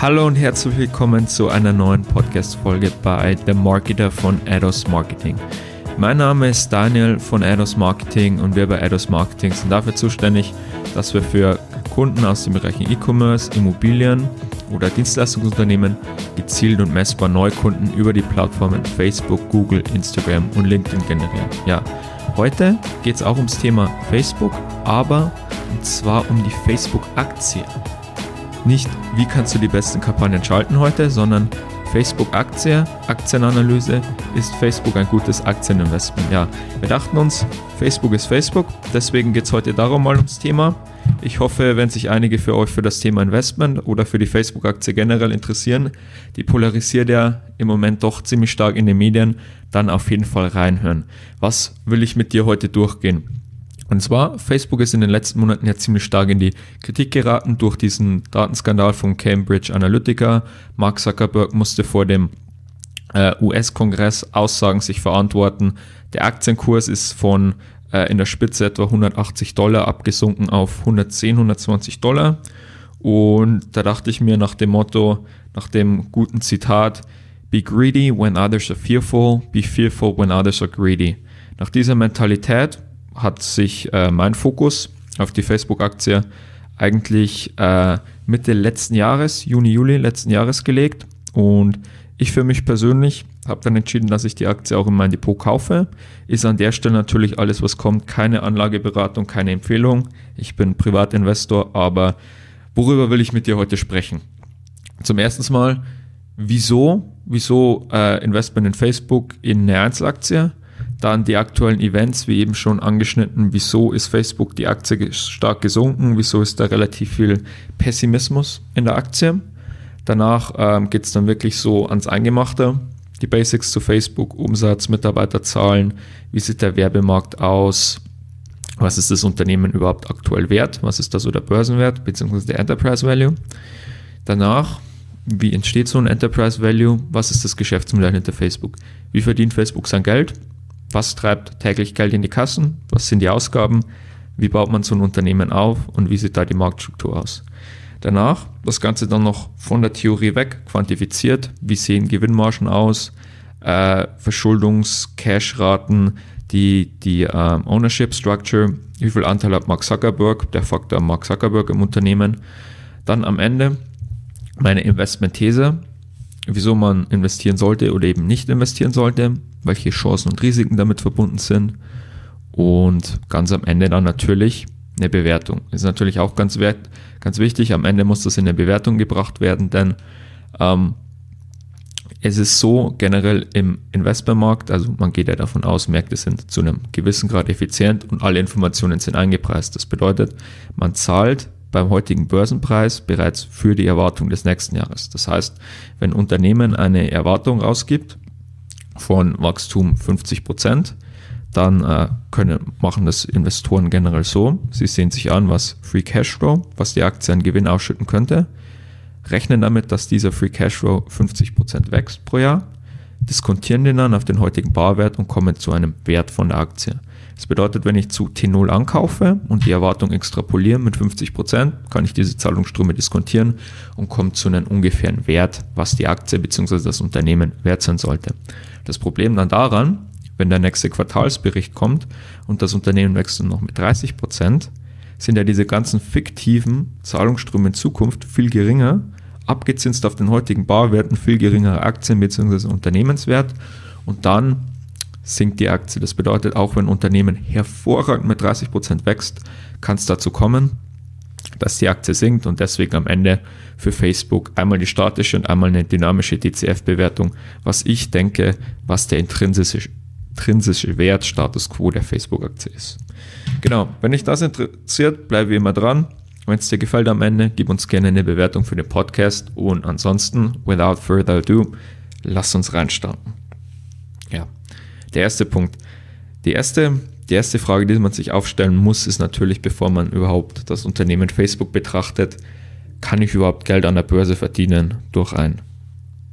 Hallo und herzlich willkommen zu einer neuen Podcast-Folge bei The Marketer von Ados Marketing. Mein Name ist Daniel von Ados Marketing und wir bei Ados Marketing sind dafür zuständig, dass wir für Kunden aus den Bereichen E-Commerce, Immobilien oder Dienstleistungsunternehmen gezielt und messbar Neukunden über die Plattformen Facebook, Google, Instagram und LinkedIn generieren. Ja, heute geht es auch ums Thema Facebook, aber und zwar um die Facebook-Aktie. Nicht, wie kannst du die besten Kampagnen schalten heute, sondern Facebook-Aktie, Aktienanalyse, ist Facebook ein gutes Aktieninvestment? Ja, wir dachten uns, Facebook ist Facebook, deswegen geht es heute darum mal ums Thema. Ich hoffe, wenn sich einige für euch für das Thema Investment oder für die Facebook-Aktie generell interessieren, die polarisiert ja im Moment doch ziemlich stark in den Medien, dann auf jeden Fall reinhören. Was will ich mit dir heute durchgehen? Und zwar, Facebook ist in den letzten Monaten ja ziemlich stark in die Kritik geraten durch diesen Datenskandal von Cambridge Analytica. Mark Zuckerberg musste vor dem äh, US-Kongress Aussagen sich verantworten. Der Aktienkurs ist von äh, in der Spitze etwa 180 Dollar abgesunken auf 110, 120 Dollar. Und da dachte ich mir nach dem Motto, nach dem guten Zitat, Be greedy when others are fearful, be fearful when others are greedy. Nach dieser Mentalität hat sich äh, mein Fokus auf die Facebook-Aktie eigentlich äh, Mitte letzten Jahres, Juni, Juli letzten Jahres gelegt. Und ich für mich persönlich habe dann entschieden, dass ich die Aktie auch in mein Depot kaufe. Ist an der Stelle natürlich alles, was kommt, keine Anlageberatung, keine Empfehlung. Ich bin Privatinvestor, aber worüber will ich mit dir heute sprechen? Zum ersten Mal, wieso, wieso äh, Investment in Facebook in eine Einzelaktie? Dann die aktuellen Events, wie eben schon angeschnitten, wieso ist Facebook die Aktie stark gesunken, wieso ist da relativ viel Pessimismus in der Aktie. Danach ähm, geht es dann wirklich so ans Eingemachte, die Basics zu Facebook, Umsatz, Mitarbeiterzahlen, wie sieht der Werbemarkt aus, was ist das Unternehmen überhaupt aktuell wert, was ist da so der Börsenwert bzw. der Enterprise Value. Danach, wie entsteht so ein Enterprise Value, was ist das Geschäftsmodell hinter Facebook, wie verdient Facebook sein Geld was treibt täglich Geld in die Kassen? Was sind die Ausgaben? Wie baut man so ein Unternehmen auf? Und wie sieht da die Marktstruktur aus? Danach das Ganze dann noch von der Theorie weg quantifiziert. Wie sehen Gewinnmargen aus? Äh, Verschuldungs-, Cash-Raten, die, die äh, Ownership Structure, wie viel Anteil hat Mark Zuckerberg, der Faktor Mark Zuckerberg im Unternehmen. Dann am Ende meine Investment-These, wieso man investieren sollte oder eben nicht investieren sollte, welche Chancen und Risiken damit verbunden sind und ganz am Ende dann natürlich eine Bewertung. Ist natürlich auch ganz, wert, ganz wichtig, am Ende muss das in eine Bewertung gebracht werden, denn ähm, es ist so generell im Investmentmarkt, also man geht ja davon aus, Märkte sind zu einem gewissen Grad effizient und alle Informationen sind eingepreist. Das bedeutet, man zahlt beim heutigen Börsenpreis bereits für die Erwartung des nächsten Jahres. Das heißt, wenn ein Unternehmen eine Erwartung rausgibt von Wachstum 50 Prozent, dann äh, können, machen das Investoren generell so. Sie sehen sich an, was Free Cashflow, was die Aktie an Gewinn ausschütten könnte, rechnen damit, dass dieser Free Cashflow 50 Prozent wächst pro Jahr, diskontieren den dann auf den heutigen Barwert und kommen zu einem Wert von der Aktie. Das bedeutet, wenn ich zu T0 ankaufe und die Erwartung extrapoliere mit 50%, Prozent, kann ich diese Zahlungsströme diskontieren und komme zu einem ungefähren Wert, was die Aktie bzw. das Unternehmen wert sein sollte. Das Problem dann daran, wenn der nächste Quartalsbericht kommt und das Unternehmen wächst noch mit 30%, Prozent, sind ja diese ganzen fiktiven Zahlungsströme in Zukunft viel geringer, abgezinst auf den heutigen Barwerten viel geringerer Aktien bzw. Unternehmenswert und dann sinkt die Aktie. Das bedeutet, auch wenn ein Unternehmen hervorragend mit 30 Prozent wächst, kann es dazu kommen, dass die Aktie sinkt und deswegen am Ende für Facebook einmal die statische und einmal eine dynamische DCF-Bewertung, was ich denke, was der intrinsische, intrinsische Wert Status Quo der Facebook-Aktie ist. Genau, wenn dich das interessiert, bleibe wie immer dran. Wenn es dir gefällt am Ende, gib uns gerne eine Bewertung für den Podcast und ansonsten, without further ado, lass uns reinstarten. Ja, der erste Punkt. Die erste, die erste Frage, die man sich aufstellen muss, ist natürlich, bevor man überhaupt das Unternehmen Facebook betrachtet, kann ich überhaupt Geld an der Börse verdienen durch ein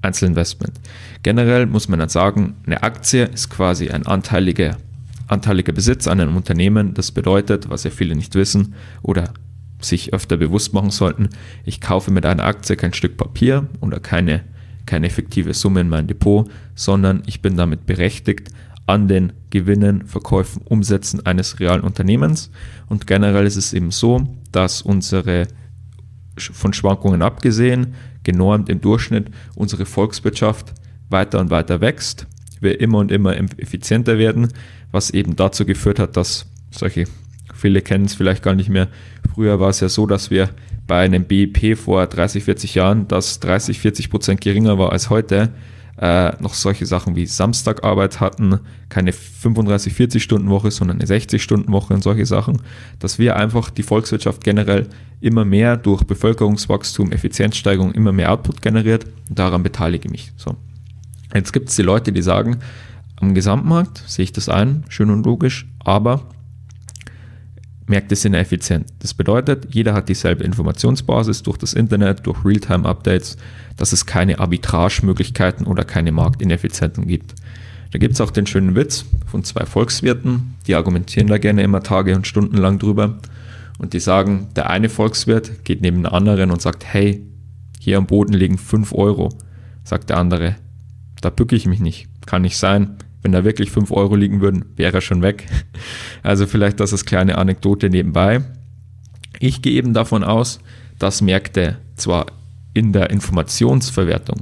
Einzelinvestment? Generell muss man dann sagen, eine Aktie ist quasi ein anteiliger, anteiliger Besitz an einem Unternehmen. Das bedeutet, was ja viele nicht wissen oder sich öfter bewusst machen sollten. Ich kaufe mit einer Aktie kein Stück Papier oder keine, keine effektive Summe in mein Depot, sondern ich bin damit berechtigt, an den Gewinnen, Verkäufen, Umsätzen eines realen Unternehmens. Und generell ist es eben so, dass unsere von Schwankungen abgesehen, genormt im Durchschnitt, unsere Volkswirtschaft weiter und weiter wächst, wir immer und immer effizienter werden, was eben dazu geführt hat, dass solche, viele kennen es vielleicht gar nicht mehr, früher war es ja so, dass wir bei einem BIP vor 30, 40 Jahren, das 30, 40 Prozent geringer war als heute, äh, noch solche Sachen wie Samstagarbeit hatten, keine 35, 40 Stunden Woche, sondern eine 60 Stunden Woche und solche Sachen, dass wir einfach die Volkswirtschaft generell immer mehr durch Bevölkerungswachstum, Effizienzsteigerung immer mehr Output generiert daran beteilige ich mich. So. Jetzt gibt es die Leute, die sagen, am Gesamtmarkt sehe ich das ein, schön und logisch, aber Märkte sind effizient. Das bedeutet, jeder hat dieselbe Informationsbasis durch das Internet, durch Realtime-Updates, dass es keine Arbitrage-Möglichkeiten oder keine Marktineffizienten gibt. Da gibt es auch den schönen Witz von zwei Volkswirten, die argumentieren da gerne immer Tage und Stunden lang drüber und die sagen, der eine Volkswirt geht neben den anderen und sagt, hey, hier am Boden liegen 5 Euro. Sagt der andere, da bücke ich mich nicht, kann nicht sein, wenn da wirklich 5 Euro liegen würden, wäre er schon weg. Also vielleicht das als kleine Anekdote nebenbei. Ich gehe eben davon aus, dass Märkte zwar in der Informationsverwertung,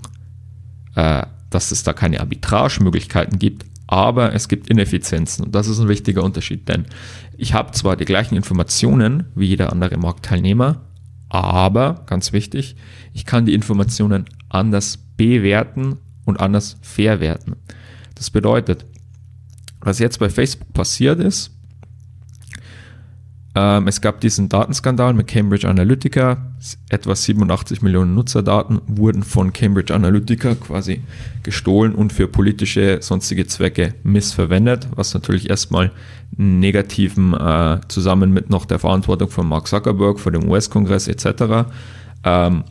äh, dass es da keine Arbitragemöglichkeiten gibt, aber es gibt Ineffizienzen und das ist ein wichtiger Unterschied, denn ich habe zwar die gleichen Informationen wie jeder andere Marktteilnehmer, aber ganz wichtig, ich kann die Informationen anders bewerten und anders verwerten. Das bedeutet, was jetzt bei Facebook passiert ist, ähm, es gab diesen Datenskandal mit Cambridge Analytica. Etwa 87 Millionen Nutzerdaten wurden von Cambridge Analytica quasi gestohlen und für politische sonstige Zwecke missverwendet, was natürlich erstmal negativen, äh, zusammen mit noch der Verantwortung von Mark Zuckerberg vor dem US-Kongress etc., ähm,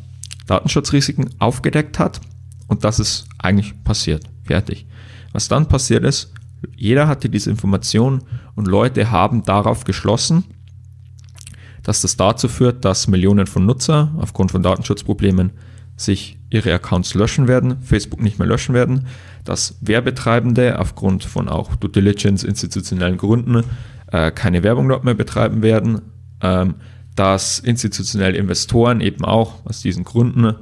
Datenschutzrisiken aufgedeckt hat. Und das ist eigentlich passiert. Fertig. Was dann passiert ist, jeder hatte diese Information und Leute haben darauf geschlossen, dass das dazu führt, dass Millionen von Nutzer aufgrund von Datenschutzproblemen sich ihre Accounts löschen werden, Facebook nicht mehr löschen werden, dass Werbetreibende aufgrund von auch Due Diligence institutionellen Gründen äh, keine Werbung dort mehr betreiben werden, ähm, dass institutionelle Investoren eben auch aus diesen Gründen,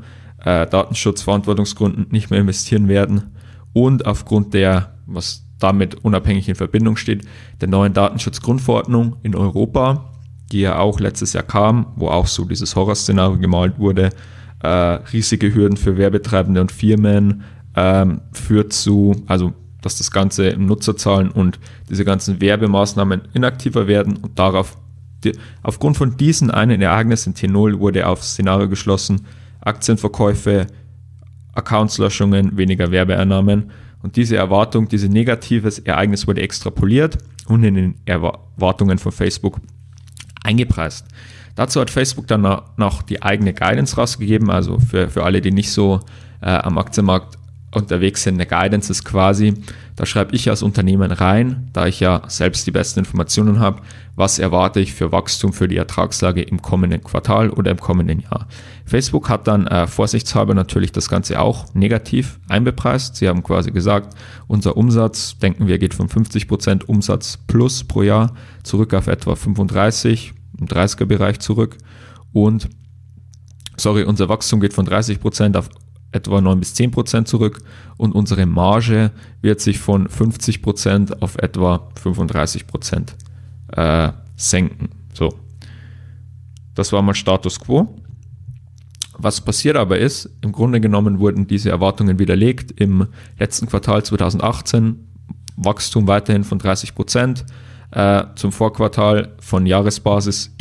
äh, Datenschutzverantwortungsgründen nicht mehr investieren werden und aufgrund der, was damit unabhängig in Verbindung steht, der neuen Datenschutzgrundverordnung in Europa, die ja auch letztes Jahr kam, wo auch so dieses Horrorszenario gemalt wurde, äh, riesige Hürden für Werbetreibende und Firmen ähm, führt zu, also dass das Ganze im Nutzerzahlen und diese ganzen Werbemaßnahmen inaktiver werden und darauf, die, aufgrund von diesen einen Ereignissen T0 wurde auf Szenario geschlossen, Aktienverkäufe, Accountslöschungen, weniger Werbeeinnahmen und diese Erwartung, dieses negatives Ereignis wurde extrapoliert und in den Erwartungen von Facebook eingepreist. Dazu hat Facebook dann noch die eigene Guidance rausgegeben, also für, für alle, die nicht so äh, am Aktienmarkt unterwegs sind. Eine Guidance ist quasi, da schreibe ich als Unternehmen rein, da ich ja selbst die besten Informationen habe, was erwarte ich für Wachstum für die Ertragslage im kommenden Quartal oder im kommenden Jahr. Facebook hat dann äh, vorsichtshalber natürlich das Ganze auch negativ einbepreist. Sie haben quasi gesagt, unser Umsatz, denken wir, geht von 50% Umsatz plus pro Jahr zurück auf etwa 35, im 30er Bereich zurück und sorry, unser Wachstum geht von 30% auf etwa 9 bis 10 Prozent zurück und unsere Marge wird sich von 50 Prozent auf etwa 35 Prozent äh, senken. So, das war mal Status quo. Was passiert aber ist, im Grunde genommen wurden diese Erwartungen widerlegt. Im letzten Quartal 2018 Wachstum weiterhin von 30 Prozent, äh, zum Vorquartal von Jahresbasis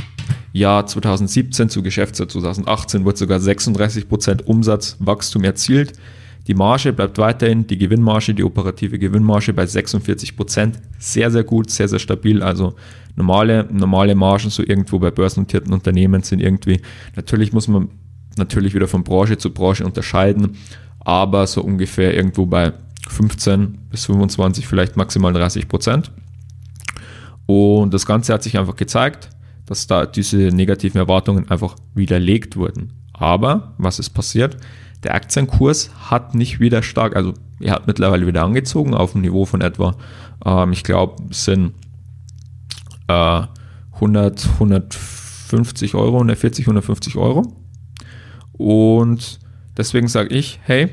Jahr 2017 zu Geschäftsjahr 2018 wurde sogar 36% Umsatzwachstum erzielt. Die Marge bleibt weiterhin, die Gewinnmarge, die operative Gewinnmarge bei 46%. Sehr, sehr gut, sehr, sehr stabil. Also normale, normale Margen so irgendwo bei börsennotierten Unternehmen sind irgendwie, natürlich muss man natürlich wieder von Branche zu Branche unterscheiden, aber so ungefähr irgendwo bei 15 bis 25, vielleicht maximal 30 Prozent. Und das Ganze hat sich einfach gezeigt, dass da diese negativen Erwartungen einfach widerlegt wurden. Aber was ist passiert? Der Aktienkurs hat nicht wieder stark, also er hat mittlerweile wieder angezogen auf ein Niveau von etwa, ähm, ich glaube, sind äh, 100, 150 Euro, 140, 150 Euro. Und deswegen sage ich, hey,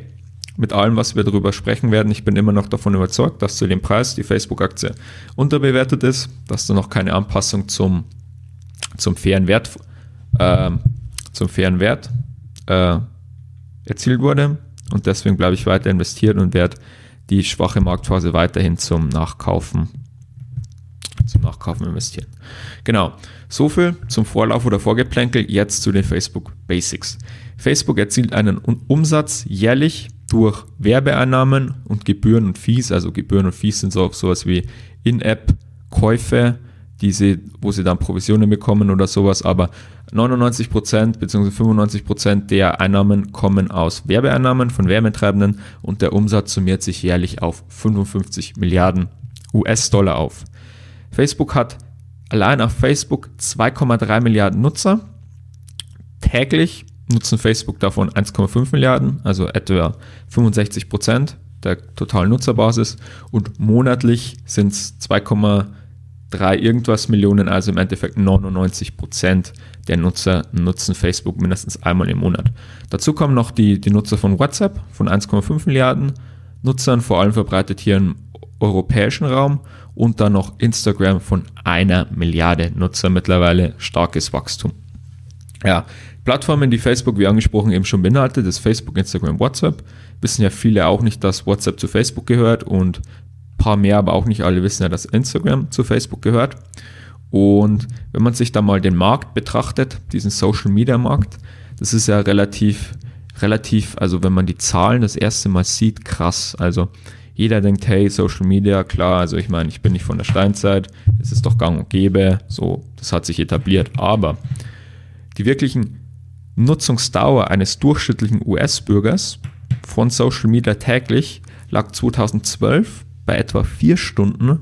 mit allem, was wir darüber sprechen werden, ich bin immer noch davon überzeugt, dass zu dem Preis die Facebook-Aktie unterbewertet ist, dass da noch keine Anpassung zum, zum fairen Wert, äh, zum fairen Wert äh, erzielt wurde. Und deswegen bleibe ich weiter investiert und werde die schwache Marktphase weiterhin zum Nachkaufen, zum Nachkaufen investieren. Genau. So viel zum Vorlauf oder Vorgeplänkel. Jetzt zu den Facebook Basics. Facebook erzielt einen Umsatz jährlich durch Werbeeinnahmen und Gebühren und Fees. Also Gebühren und Fees sind so sowas wie In-App-Käufe, die sie, wo sie dann Provisionen bekommen oder sowas. Aber 99% bzw. 95% der Einnahmen kommen aus Werbeeinnahmen von Werbetreibenden und der Umsatz summiert sich jährlich auf 55 Milliarden US-Dollar auf. Facebook hat allein auf Facebook 2,3 Milliarden Nutzer. Täglich nutzen Facebook davon 1,5 Milliarden, also etwa 65 Prozent der totalen Nutzerbasis und monatlich sind es 2,3 irgendwas Millionen, also im Endeffekt 99 Prozent der Nutzer nutzen Facebook mindestens einmal im Monat. Dazu kommen noch die, die Nutzer von WhatsApp von 1,5 Milliarden Nutzern, vor allem verbreitet hier im europäischen Raum und dann noch Instagram von einer Milliarde Nutzer mittlerweile starkes Wachstum. Ja, Plattformen, die Facebook, wie angesprochen, eben schon beinhaltet, das Facebook, Instagram, WhatsApp. Wissen ja viele auch nicht, dass WhatsApp zu Facebook gehört und paar mehr, aber auch nicht alle wissen ja, dass Instagram zu Facebook gehört. Und wenn man sich da mal den Markt betrachtet, diesen Social Media Markt, das ist ja relativ, relativ, also wenn man die Zahlen das erste Mal sieht, krass. Also jeder denkt, hey, Social Media, klar, also ich meine, ich bin nicht von der Steinzeit, es ist doch gang und gäbe, so, das hat sich etabliert. Aber die wirklichen Nutzungsdauer eines durchschnittlichen US-Bürgers von Social Media täglich lag 2012 bei etwa vier Stunden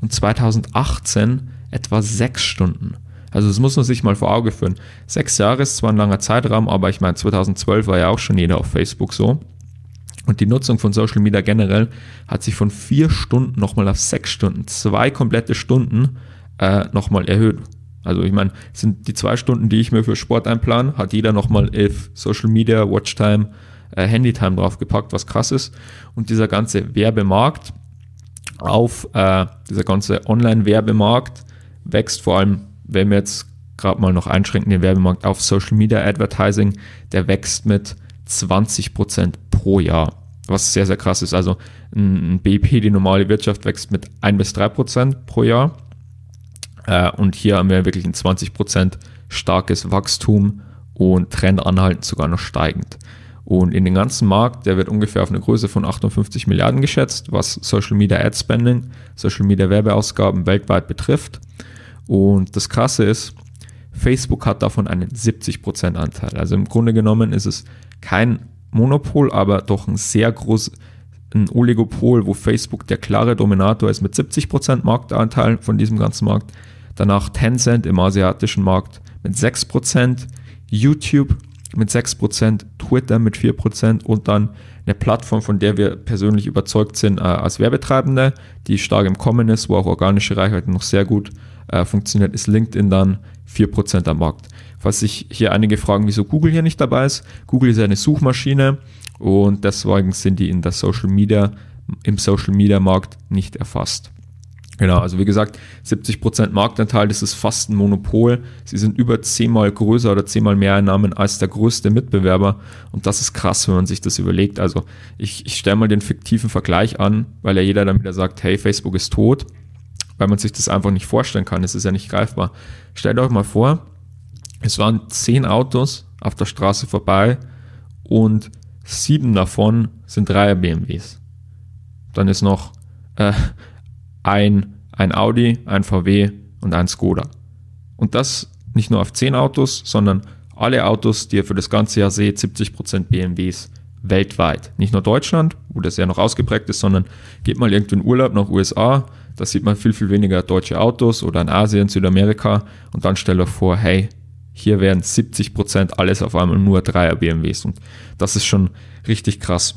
und 2018 etwa sechs Stunden. Also das muss man sich mal vor Auge führen. Sechs Jahre ist zwar ein langer Zeitraum, aber ich meine, 2012 war ja auch schon jeder auf Facebook so. Und die Nutzung von Social Media generell hat sich von vier Stunden nochmal auf sechs Stunden, zwei komplette Stunden äh, nochmal erhöht. Also ich meine, sind die zwei Stunden, die ich mir für Sport einplan, hat jeder nochmal elf Social Media, Watchtime, äh, Handytime draufgepackt, was krass ist. Und dieser ganze Werbemarkt auf, äh, dieser ganze Online-Werbemarkt wächst vor allem, wenn wir jetzt gerade mal noch einschränken, den Werbemarkt auf Social Media Advertising, der wächst mit 20% pro Jahr, was sehr, sehr krass ist. Also ein BIP, die normale Wirtschaft, wächst mit 1 bis 3% pro Jahr äh, und hier haben wir wirklich ein 20% starkes Wachstum und Trend anhaltend sogar noch steigend. Und in den ganzen Markt, der wird ungefähr auf eine Größe von 58 Milliarden geschätzt, was Social Media Ad Spending, Social Media Werbeausgaben weltweit betrifft. Und das Krasse ist, Facebook hat davon einen 70% Anteil. Also im Grunde genommen ist es kein Monopol, aber doch ein sehr großes, Oligopol, wo Facebook der klare Dominator ist mit 70% Marktanteil von diesem ganzen Markt. Danach Tencent im asiatischen Markt mit 6%, YouTube mit 6%, Twitter mit 4% und dann eine Plattform, von der wir persönlich überzeugt sind äh, als Werbetreibende, die stark im Kommen ist, wo auch organische Reichweite noch sehr gut äh, funktioniert, ist LinkedIn dann 4% am Markt. Falls sich hier einige fragen, wieso Google hier nicht dabei ist, Google ist eine Suchmaschine und deswegen sind die in der Social Media, im Social Media Markt nicht erfasst. Genau, also wie gesagt, 70% Marktanteil, das ist fast ein Monopol. Sie sind über zehnmal größer oder zehnmal mehr Einnahmen als der größte Mitbewerber. Und das ist krass, wenn man sich das überlegt. Also ich, ich stelle mal den fiktiven Vergleich an, weil ja jeder dann wieder sagt, hey, Facebook ist tot, weil man sich das einfach nicht vorstellen kann. Es ist ja nicht greifbar. Stellt euch mal vor, es waren zehn Autos auf der Straße vorbei und sieben davon sind Dreier BMWs. Dann ist noch äh, ein, ein Audi, ein VW und ein Skoda. Und das nicht nur auf 10 Autos, sondern alle Autos, die ihr für das ganze Jahr seht, 70% BMWs weltweit. Nicht nur Deutschland, wo das ja noch ausgeprägt ist, sondern geht mal irgendwo in Urlaub nach USA, da sieht man viel, viel weniger deutsche Autos oder in Asien, Südamerika und dann stellt euch vor, hey, hier wären 70% alles auf einmal nur 3er BMWs und das ist schon richtig krass.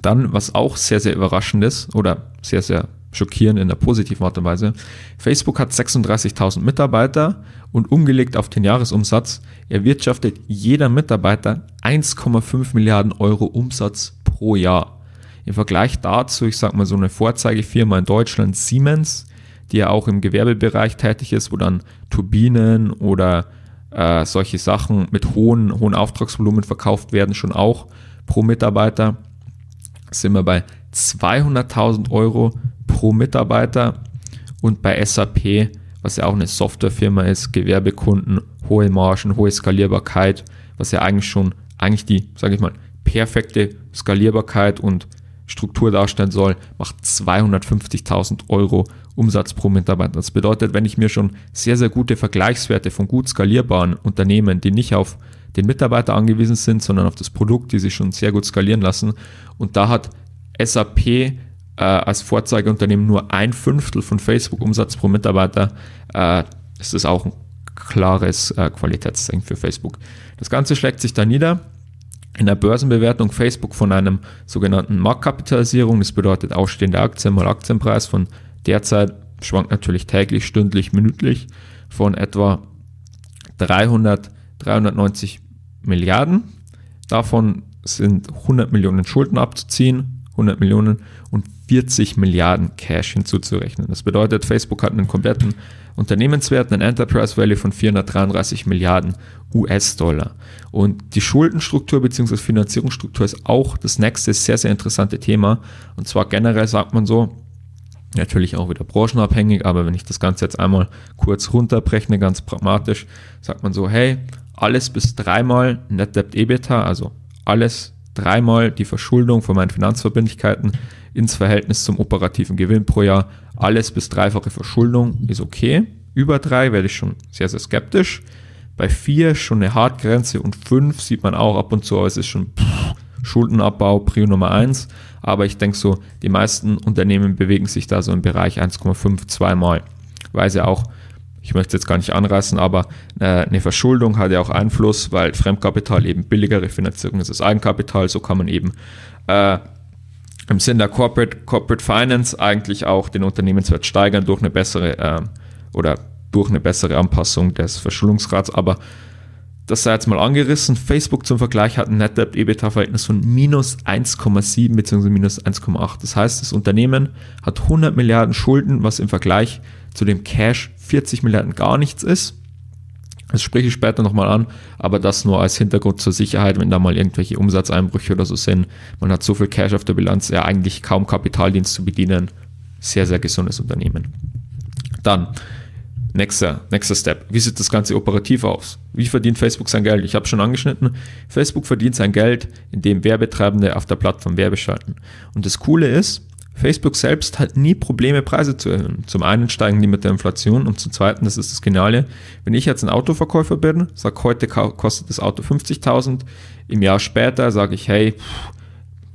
Dann, was auch sehr, sehr überraschend ist oder sehr, sehr schockierend in der positiven Art und Weise, Facebook hat 36.000 Mitarbeiter und umgelegt auf den Jahresumsatz erwirtschaftet jeder Mitarbeiter 1,5 Milliarden Euro Umsatz pro Jahr. Im Vergleich dazu, ich sag mal so eine Vorzeigefirma in Deutschland, Siemens, die ja auch im Gewerbebereich tätig ist, wo dann Turbinen oder äh, solche Sachen mit hohen, hohen Auftragsvolumen verkauft werden, schon auch pro Mitarbeiter, sind wir bei 200.000 Euro pro Mitarbeiter und bei SAP, was ja auch eine Softwarefirma ist, Gewerbekunden, hohe Margen, hohe Skalierbarkeit, was ja eigentlich schon, eigentlich die, sage ich mal, perfekte Skalierbarkeit und Struktur darstellen soll, macht 250.000 Euro Umsatz pro Mitarbeiter. Das bedeutet, wenn ich mir schon sehr, sehr gute Vergleichswerte von gut skalierbaren Unternehmen, die nicht auf den Mitarbeiter angewiesen sind, sondern auf das Produkt, die sich schon sehr gut skalieren lassen. Und da hat SAP äh, als Vorzeigeunternehmen nur ein Fünftel von Facebook-Umsatz pro Mitarbeiter. Äh, ist das auch ein klares äh, Qualitätszeichen für Facebook. Das Ganze schlägt sich da nieder in der Börsenbewertung Facebook von einem sogenannten Marktkapitalisierung. Das bedeutet ausstehende Aktien mal Aktienpreis von derzeit schwankt natürlich täglich, stündlich, minütlich von etwa 300, 390 Milliarden. Davon sind 100 Millionen Schulden abzuziehen, 100 Millionen und 40 Milliarden Cash hinzuzurechnen. Das bedeutet, Facebook hat einen kompletten Unternehmenswert, einen Enterprise Value von 433 Milliarden US-Dollar. Und die Schuldenstruktur bzw. Finanzierungsstruktur ist auch das nächste sehr, sehr interessante Thema. Und zwar generell sagt man so, natürlich auch wieder branchenabhängig, aber wenn ich das Ganze jetzt einmal kurz runterbreche, ganz pragmatisch, sagt man so, hey, alles bis dreimal Net Debt EBITDA, also alles dreimal die Verschuldung von meinen Finanzverbindlichkeiten ins Verhältnis zum operativen Gewinn pro Jahr. Alles bis dreifache Verschuldung ist okay. Über drei werde ich schon sehr, sehr skeptisch. Bei vier schon eine Hartgrenze und fünf sieht man auch ab und zu, es ist schon Schuldenabbau, Prio Nummer eins. Aber ich denke so, die meisten Unternehmen bewegen sich da so im Bereich 1,5, zweimal, weil sie auch ich möchte es jetzt gar nicht anreißen, aber äh, eine Verschuldung hat ja auch Einfluss, weil Fremdkapital eben billigere Finanzierung ist als Eigenkapital. So kann man eben äh, im Sinn der Corporate, Corporate Finance eigentlich auch den Unternehmenswert steigern durch eine bessere äh, oder durch eine bessere Anpassung des Verschuldungsgrads. Aber das sei jetzt mal angerissen. Facebook zum Vergleich hat ein Net Debt EBITDA Verhältnis von minus 1,7 bzw. minus 1,8. Das heißt, das Unternehmen hat 100 Milliarden Schulden, was im Vergleich zu dem Cash 40 Milliarden gar nichts ist. Das spreche ich später nochmal an, aber das nur als Hintergrund zur Sicherheit, wenn da mal irgendwelche Umsatzeinbrüche oder so sind. Man hat so viel Cash auf der Bilanz, ja eigentlich kaum Kapitaldienst zu bedienen. Sehr, sehr gesundes Unternehmen. Dann, nächster, nächster Step. Wie sieht das Ganze operativ aus? Wie verdient Facebook sein Geld? Ich habe schon angeschnitten. Facebook verdient sein Geld, indem Werbetreibende auf der Plattform Werbe schalten. Und das Coole ist, Facebook selbst hat nie Probleme, Preise zu erhöhen. Zum einen steigen die mit der Inflation und zum zweiten, das ist das Geniale, wenn ich jetzt ein Autoverkäufer bin, sage heute kostet das Auto 50.000, im Jahr später sage ich, hey,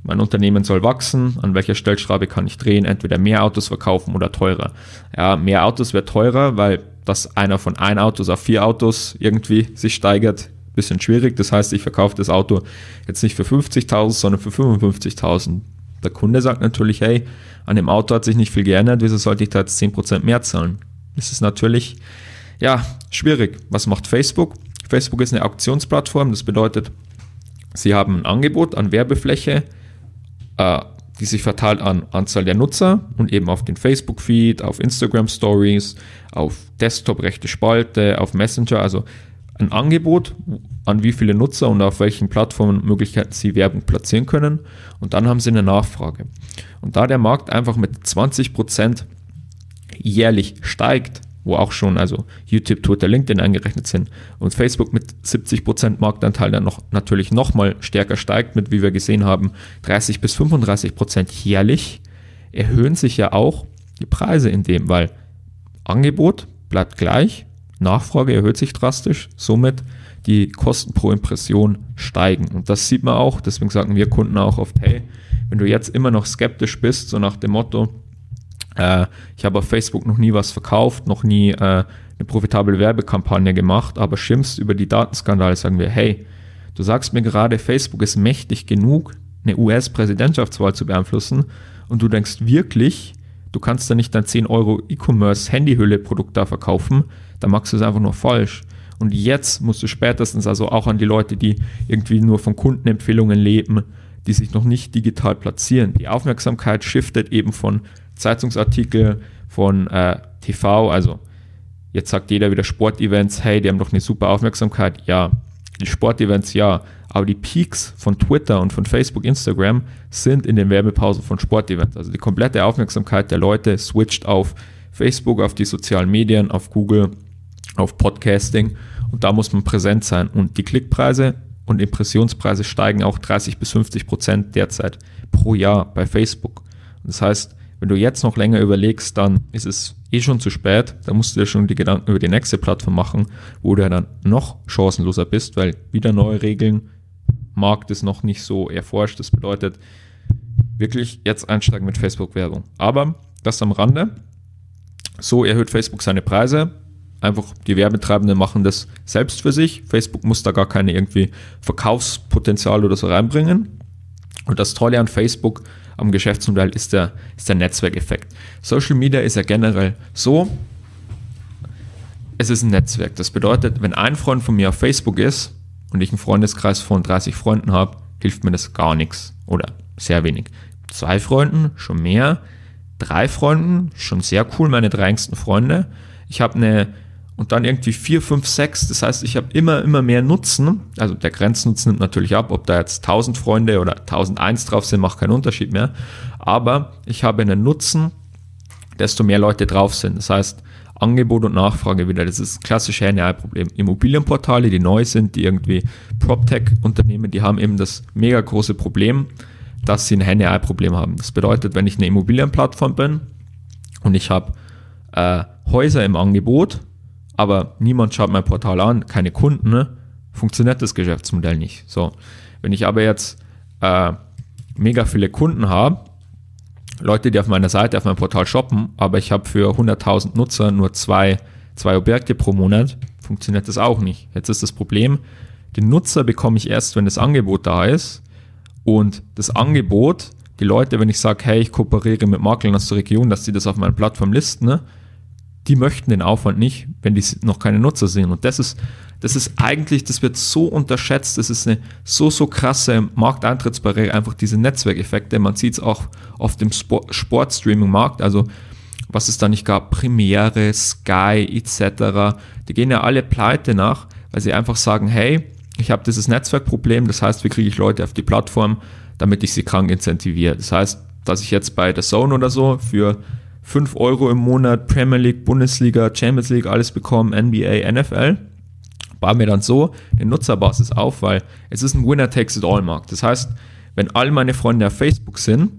mein Unternehmen soll wachsen, an welcher Stellschraube kann ich drehen, entweder mehr Autos verkaufen oder teurer. Ja, mehr Autos wäre teurer, weil das einer von ein Autos auf vier Autos irgendwie sich steigert, bisschen schwierig. Das heißt, ich verkaufe das Auto jetzt nicht für 50.000, sondern für 55.000 der Kunde sagt natürlich, hey, an dem Auto hat sich nicht viel geändert, wieso sollte ich da jetzt 10% mehr zahlen? Das ist natürlich, ja, schwierig. Was macht Facebook? Facebook ist eine Auktionsplattform, das bedeutet, sie haben ein Angebot an Werbefläche, äh, die sich verteilt an Anzahl der Nutzer und eben auf den Facebook-Feed, auf Instagram Stories, auf Desktop rechte Spalte, auf Messenger, also ein Angebot, an wie viele Nutzer und auf welchen Plattformen und Möglichkeiten sie Werbung platzieren können. Und dann haben sie eine Nachfrage. Und da der Markt einfach mit 20% jährlich steigt, wo auch schon also YouTube, Twitter, LinkedIn eingerechnet sind und Facebook mit 70% Marktanteil dann noch natürlich nochmal stärker steigt, mit wie wir gesehen haben 30 bis 35% jährlich, erhöhen sich ja auch die Preise in dem, weil Angebot bleibt gleich, Nachfrage erhöht sich drastisch, somit die Kosten pro Impression steigen. Und das sieht man auch, deswegen sagen wir Kunden auch oft, hey, wenn du jetzt immer noch skeptisch bist, so nach dem Motto, Äh, ich habe auf Facebook noch nie was verkauft, noch nie äh, eine profitable Werbekampagne gemacht, aber schimpfst über die Datenskandale, sagen wir, hey, du sagst mir gerade, Facebook ist mächtig genug, eine US-Präsidentschaftswahl zu beeinflussen und du denkst wirklich, du kannst da nicht dein 10 Euro E-Commerce Handyhülle-Produkt da verkaufen, dann machst du es einfach nur falsch. Und jetzt musst du spätestens also auch an die Leute, die irgendwie nur von Kundenempfehlungen leben, die sich noch nicht digital platzieren. Die Aufmerksamkeit shiftet eben von Zeitungsartikel, von äh, TV, also jetzt sagt jeder wieder Sportevents, hey, die haben doch eine super Aufmerksamkeit. Ja, die Sportevents ja, aber die Peaks von Twitter und von Facebook, Instagram sind in den Werbepausen von Sportevents. Also die komplette Aufmerksamkeit der Leute switcht auf Facebook, auf die sozialen Medien, auf Google, auf Podcasting und da muss man präsent sein. Und die Klickpreise und Impressionspreise steigen auch 30 bis 50 Prozent derzeit pro Jahr bei Facebook. Das heißt, wenn du jetzt noch länger überlegst, dann ist es eh schon zu spät. Da musst du dir schon die Gedanken über die nächste Plattform machen, wo du dann noch chancenloser bist, weil wieder neue Regeln, Markt ist noch nicht so erforscht. Das bedeutet, wirklich jetzt einsteigen mit Facebook-Werbung. Aber das am Rande. So erhöht Facebook seine Preise. Einfach die Werbetreibenden machen das selbst für sich. Facebook muss da gar keine irgendwie Verkaufspotenzial oder so reinbringen. Und das Tolle an Facebook am Geschäftsmodell ist der, ist der Netzwerkeffekt. Social Media ist ja generell so, es ist ein Netzwerk. Das bedeutet, wenn ein Freund von mir auf Facebook ist und ich einen Freundeskreis von 30 Freunden habe, hilft mir das gar nichts oder sehr wenig. Zwei Freunden, schon mehr. Drei Freunden, schon sehr cool, meine drei engsten Freunde. Ich habe eine und dann irgendwie 4, 5, 6. Das heißt, ich habe immer, immer mehr Nutzen. Also der Grenznutzen nimmt natürlich ab, ob da jetzt 1000 Freunde oder 1001 drauf sind, macht keinen Unterschied mehr. Aber ich habe einen Nutzen, desto mehr Leute drauf sind. Das heißt, Angebot und Nachfrage wieder. Das ist das klassische Henne-Ei-Problem. Immobilienportale, die neu sind, die irgendwie PropTech-Unternehmen, die haben eben das mega große Problem, dass sie ein Henne-Ei-Problem haben. Das bedeutet, wenn ich eine Immobilienplattform bin und ich habe äh, Häuser im Angebot, aber niemand schaut mein Portal an, keine Kunden, ne? funktioniert das Geschäftsmodell nicht. So, wenn ich aber jetzt äh, mega viele Kunden habe, Leute, die auf meiner Seite, auf meinem Portal shoppen, aber ich habe für 100.000 Nutzer nur zwei, zwei Objekte pro Monat, funktioniert das auch nicht. Jetzt ist das Problem, den Nutzer bekomme ich erst, wenn das Angebot da ist und das Angebot, die Leute, wenn ich sage, hey, ich kooperiere mit Maklern aus der Region, dass sie das auf meiner Plattform listen, ne? Die möchten den Aufwand nicht, wenn die noch keine Nutzer sehen. Und das ist, das ist eigentlich, das wird so unterschätzt, das ist eine so, so krasse Markteintrittsbarriere, einfach diese Netzwerkeffekte. Man sieht es auch auf dem Sportstreaming-Markt, also was es da nicht gab, Premiere, Sky etc. Die gehen ja alle pleite nach, weil sie einfach sagen, hey, ich habe dieses Netzwerkproblem, das heißt, wie kriege ich Leute auf die Plattform, damit ich sie krank incentiviere. Das heißt, dass ich jetzt bei der Zone oder so für 5 Euro im Monat Premier League, Bundesliga, Champions League, alles bekommen, NBA, NFL. Bauen wir dann so eine Nutzerbasis auf, weil es ist ein Winner-Takes-it-all-Markt. Das heißt, wenn all meine Freunde auf Facebook sind,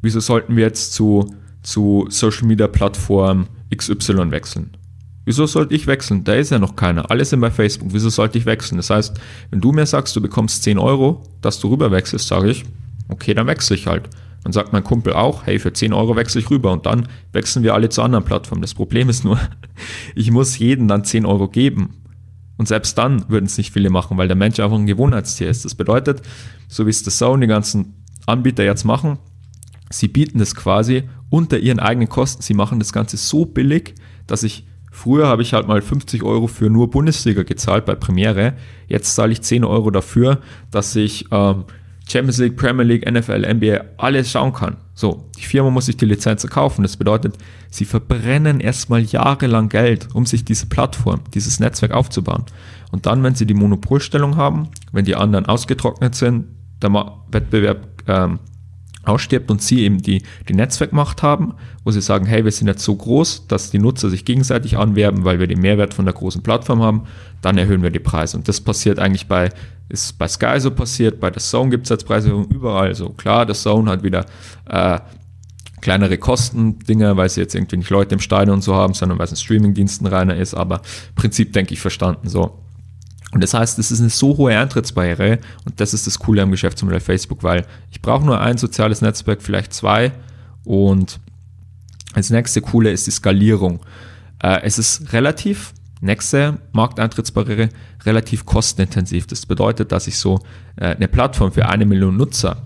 wieso sollten wir jetzt zu, zu Social Media Plattform XY wechseln? Wieso sollte ich wechseln? Da ist ja noch keiner. Alle sind bei Facebook. Wieso sollte ich wechseln? Das heißt, wenn du mir sagst, du bekommst 10 Euro, dass du rüber wechselst, sage ich, okay, dann wechsle ich halt. Dann sagt mein Kumpel auch, hey, für 10 Euro wechsle ich rüber und dann wechseln wir alle zu anderen Plattformen. Das Problem ist nur, ich muss jedem dann 10 Euro geben. Und selbst dann würden es nicht viele machen, weil der Mensch einfach ein Gewohnheitstier ist. Das bedeutet, so wie es das Zone die ganzen Anbieter jetzt machen, sie bieten das quasi unter ihren eigenen Kosten. Sie machen das Ganze so billig, dass ich Früher habe ich halt mal 50 Euro für nur Bundesliga gezahlt bei Premiere. Jetzt zahle ich 10 Euro dafür, dass ich ähm, Champions League, Premier League, NFL, NBA, alles schauen kann. So, die Firma muss sich die Lizenz kaufen. Das bedeutet, sie verbrennen erstmal jahrelang Geld, um sich diese Plattform, dieses Netzwerk aufzubauen. Und dann, wenn sie die Monopolstellung haben, wenn die anderen ausgetrocknet sind, der Wettbewerb ähm, ausstirbt und sie eben die, die Netzwerkmacht haben, wo sie sagen, hey, wir sind jetzt so groß, dass die Nutzer sich gegenseitig anwerben, weil wir den Mehrwert von der großen Plattform haben, dann erhöhen wir die Preise. Und das passiert eigentlich bei, ist bei Sky so passiert, bei der Zone gibt es jetzt Preiserhöhungen überall so. Klar, der Zone hat wieder äh, kleinere Kosten, Dinge, weil sie jetzt irgendwie nicht Leute im Stadion und so haben, sondern weil es ein Streamingdiensten reiner ist, aber Prinzip denke ich verstanden so. Und das heißt, es ist eine so hohe Eintrittsbarriere und das ist das Coole am Geschäftsmodell Facebook, weil ich brauche nur ein soziales Netzwerk, vielleicht zwei und Das nächste coole ist die Skalierung. Äh, es ist relativ, nächste Markteintrittsbarriere, relativ kostenintensiv. Das bedeutet, dass ich so äh, eine Plattform für eine Million Nutzer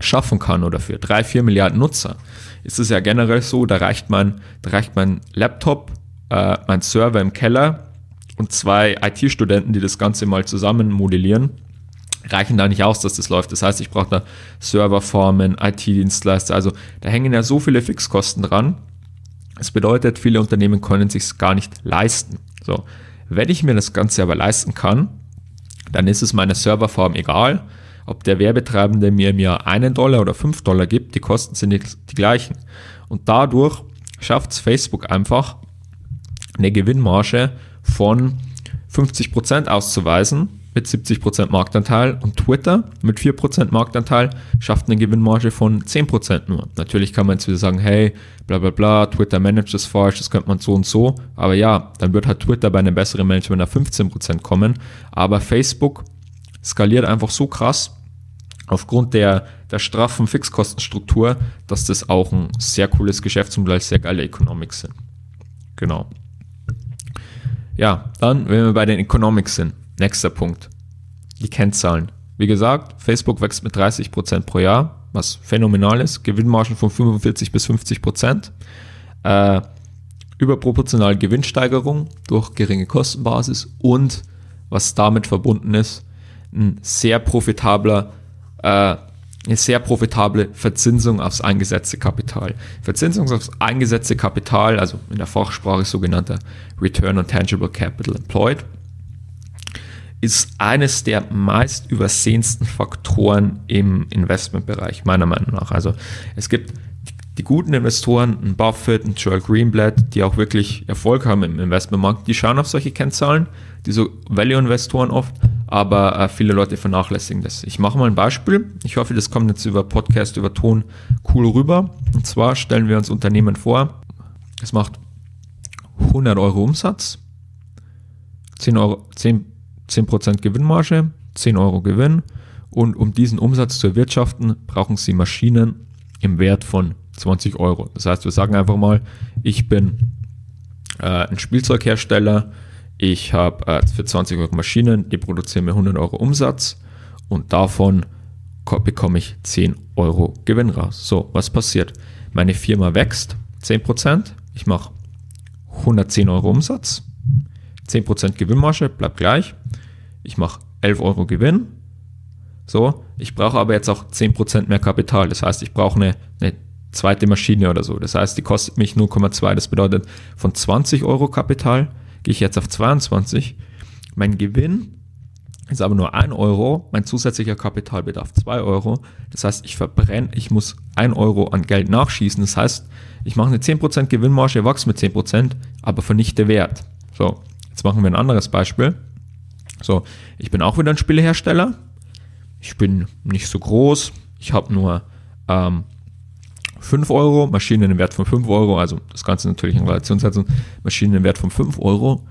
schaffen kann oder für drei, vier Milliarden Nutzer, ist es ja generell so, da reicht mein, da reicht mein Laptop, äh, mein Server im Keller und zwei IT-Studenten, die das Ganze mal zusammen modellieren, reichen da nicht aus, dass das läuft. Das heißt, ich brauche da Serverformen, IT-Dienstleister, also da hängen ja so viele Fixkosten dran. Das bedeutet, viele Unternehmen können sich gar nicht leisten. So, wenn ich mir das Ganze aber leisten kann, dann ist es meiner Serverform egal, ob der Werbetreibende mir im einen Dollar oder fünf Dollar gibt, die Kosten sind die gleichen. Und dadurch schafft es Facebook einfach, eine Gewinnmarge von 50% auszuweisen mit 70% Marktanteil und Twitter mit 4% Marktanteil schafft eine Gewinnmarge von 10% nur. Natürlich kann man jetzt wieder sagen, hey, bla bla bla, Twitter managt das falsch, das könnte man so und so. Aber ja, dann wird halt Twitter bei einem besseren Management auf 15% kommen. Aber Facebook skaliert einfach so krass aufgrund der, der straffen Fixkostenstruktur, dass das auch ein sehr cooles Geschäftsmodell, sehr geile Economics sind. Genau. Ja, dann, wenn wir bei den Economics sind, nächster Punkt. Die Kennzahlen. Wie gesagt, Facebook wächst mit 30% pro Jahr, was phänomenal ist. Gewinnmargen von 45 bis 50%. Äh, überproportional Gewinnsteigerung durch geringe Kostenbasis und was damit verbunden ist, ein sehr profitabler äh, eine sehr profitable Verzinsung aufs eingesetzte Kapital. Verzinsung aufs eingesetzte Kapital, also in der Fachsprache sogenannter Return on Tangible Capital Employed, ist eines der meist übersehensten Faktoren im Investmentbereich, meiner Meinung nach. Also es gibt die guten Investoren, ein Buffett, ein Joel Greenblatt, die auch wirklich Erfolg haben im Investmentmarkt, die schauen auf solche Kennzahlen, diese Value-Investoren oft aber äh, viele Leute vernachlässigen das. Ich mache mal ein Beispiel. Ich hoffe, das kommt jetzt über Podcast, über Ton cool rüber. Und zwar stellen wir uns Unternehmen vor, es macht 100 Euro Umsatz, 10, Euro, 10, 10% Gewinnmarge, 10 Euro Gewinn und um diesen Umsatz zu erwirtschaften, brauchen Sie Maschinen im Wert von 20 Euro. Das heißt, wir sagen einfach mal, ich bin äh, ein Spielzeughersteller, ich habe äh, für 20 Euro Maschinen, die produzieren mir 100 Euro Umsatz und davon bekomme ich 10 Euro Gewinn raus. So, was passiert? Meine Firma wächst 10%, ich mache 110 Euro Umsatz, 10% Gewinnmarge bleibt gleich, ich mache 11 Euro Gewinn. So, ich brauche aber jetzt auch 10% mehr Kapital. Das heißt, ich brauche eine, eine zweite Maschine oder so. Das heißt, die kostet mich 0,2. Das bedeutet, von 20 Euro Kapital gehe ich jetzt auf 22. Mein Gewinn ist aber nur 1 Euro, mein zusätzlicher Kapitalbedarf 2 Euro. Das heißt, ich verbrenne, ich muss 1 Euro an Geld nachschießen. Das heißt, ich mache eine 10% Gewinnmarge, wachse mit 10%, aber vernichte Wert. So, jetzt machen wir ein anderes Beispiel. So, ich bin auch wieder ein Spielehersteller. Ich bin nicht so groß. Ich habe nur ähm, 5 Euro, Maschinen im Wert von 5 Euro, also das Ganze natürlich in Relation setzen, Maschinen im Wert von 5 Euro.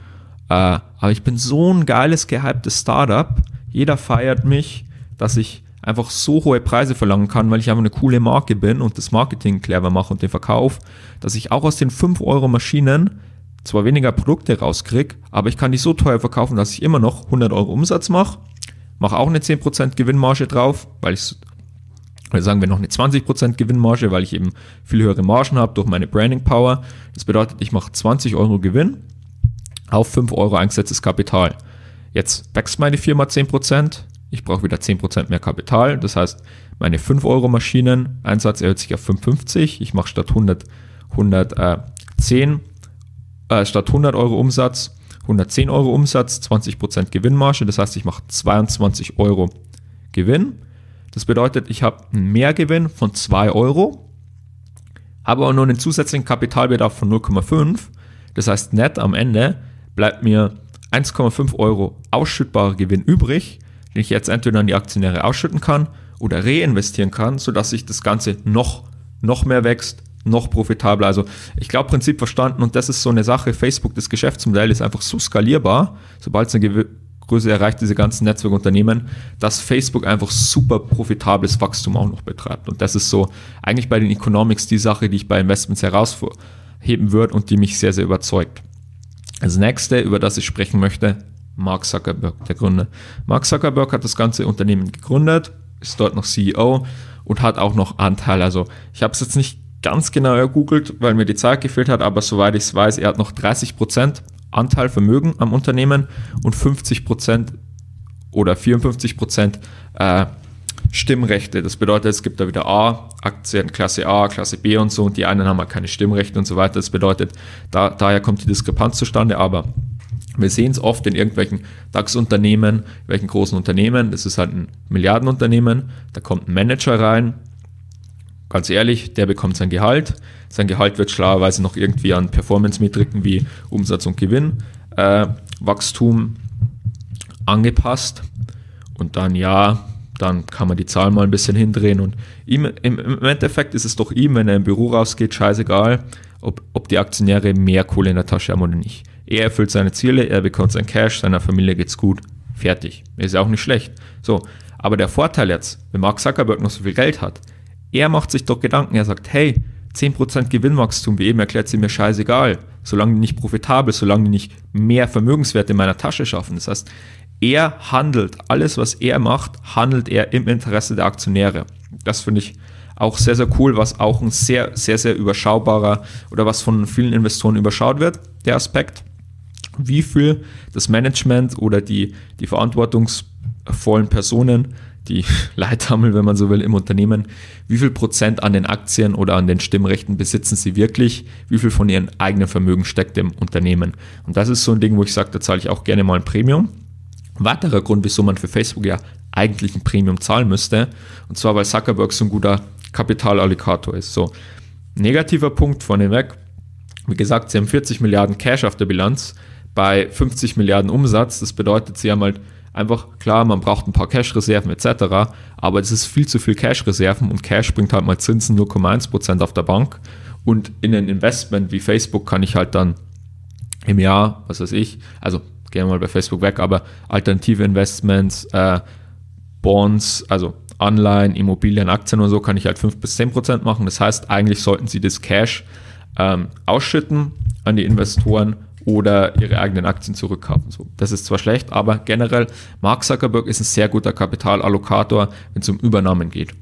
Äh, aber ich bin so ein geiles, gehyptes Startup. Jeder feiert mich, dass ich einfach so hohe Preise verlangen kann, weil ich einfach eine coole Marke bin und das Marketing clever mache und den Verkauf, dass ich auch aus den 5 Euro Maschinen zwar weniger Produkte rauskriege, aber ich kann die so teuer verkaufen, dass ich immer noch 100 Euro Umsatz mache, mache auch eine 10% Gewinnmarge drauf, weil ich oder sagen wir noch eine 20% Gewinnmarge, weil ich eben viel höhere Margen habe durch meine Branding Power. Das bedeutet, ich mache 20 Euro Gewinn auf 5 Euro eingesetztes Kapital. Jetzt wächst meine Firma 10%, ich brauche wieder 10% mehr Kapital. Das heißt, meine 5 Euro Maschinen, Einsatz erhöht sich auf 5,50. Ich mache statt 100, 110, äh, statt 100 Euro Umsatz 110 Euro Umsatz, 20% Gewinnmarge. Das heißt, ich mache 22 Euro Gewinn. Das bedeutet, ich habe einen Mehrgewinn von 2 Euro, habe aber nur einen zusätzlichen Kapitalbedarf von 0,5. Das heißt, net am Ende bleibt mir 1,5 Euro ausschüttbarer Gewinn übrig, den ich jetzt entweder an die Aktionäre ausschütten kann oder reinvestieren kann, sodass sich das Ganze noch, noch mehr wächst, noch profitabler. Also ich glaube, Prinzip verstanden und das ist so eine Sache. Facebook, das Geschäftsmodell ist einfach so skalierbar. Sobald es eine Größe erreicht, diese ganzen Netzwerkunternehmen, dass Facebook einfach super profitables Wachstum auch noch betreibt. Und das ist so eigentlich bei den Economics die Sache, die ich bei Investments herausheben würde und die mich sehr, sehr überzeugt. Das nächste, über das ich sprechen möchte, Mark Zuckerberg, der Gründer. Mark Zuckerberg hat das ganze Unternehmen gegründet, ist dort noch CEO und hat auch noch Anteil. Also ich habe es jetzt nicht ganz genau ergoogelt, weil mir die Zeit gefehlt hat, aber soweit ich es weiß, er hat noch 30 Prozent Anteil Vermögen am Unternehmen und 50 Prozent oder 54 Prozent äh, Stimmrechte. Das bedeutet, es gibt da wieder A-Aktien, Klasse A, Klasse B und so und die einen haben halt keine Stimmrechte und so weiter. Das bedeutet, da, daher kommt die Diskrepanz zustande, aber wir sehen es oft in irgendwelchen DAX-Unternehmen, welchen großen Unternehmen, das ist halt ein Milliardenunternehmen, da kommt ein Manager rein, ganz ehrlich, der bekommt sein Gehalt. Sein Gehalt wird schlauerweise noch irgendwie an Performance-Metriken wie Umsatz und Gewinn, äh, Wachstum angepasst. Und dann ja, dann kann man die Zahlen mal ein bisschen hindrehen. Und ihm, im, im Endeffekt ist es doch ihm, wenn er im Büro rausgeht, scheißegal, ob, ob die Aktionäre mehr Kohle in der Tasche haben oder nicht. Er erfüllt seine Ziele, er bekommt sein Cash, seiner Familie geht's gut, fertig. Ist ja auch nicht schlecht. So, aber der Vorteil jetzt, wenn Mark Zuckerberg noch so viel Geld hat, er macht sich doch Gedanken, er sagt, hey, 10% Gewinnwachstum, wie eben erklärt sie mir scheißegal, solange die nicht profitabel, solange die nicht mehr Vermögenswerte in meiner Tasche schaffen. Das heißt, er handelt, alles was er macht, handelt er im Interesse der Aktionäre. Das finde ich auch sehr, sehr cool, was auch ein sehr, sehr, sehr überschaubarer oder was von vielen Investoren überschaut wird, der Aspekt wie viel das Management oder die, die verantwortungsvollen Personen, die Leithammel, wenn man so will, im Unternehmen, wie viel Prozent an den Aktien oder an den Stimmrechten besitzen sie wirklich, wie viel von ihrem eigenen Vermögen steckt im Unternehmen. Und das ist so ein Ding, wo ich sage, da zahle ich auch gerne mal ein Premium. Ein weiterer Grund, wieso man für Facebook ja eigentlich ein Premium zahlen müsste, und zwar weil Zuckerberg so ein guter Kapitalallikator ist. So, negativer Punkt von dem weg. Wie gesagt, sie haben 40 Milliarden Cash auf der Bilanz bei 50 Milliarden Umsatz. Das bedeutet, sie haben halt einfach, klar, man braucht ein paar Cash-Reserven etc., aber es ist viel zu viel Cash-Reserven und Cash bringt halt mal Zinsen 0,1% auf der Bank. Und in ein Investment wie Facebook kann ich halt dann im Jahr, was weiß ich, also gehen wir mal bei Facebook weg, aber alternative Investments, äh, Bonds, also Anleihen, Immobilien, Aktien und so kann ich halt 5 bis 10% machen. Das heißt, eigentlich sollten Sie das Cash ähm, ausschütten an die Investoren oder ihre eigenen Aktien zurückkaufen. So, das ist zwar schlecht, aber generell Mark Zuckerberg ist ein sehr guter Kapitalallokator, wenn es um Übernahmen geht.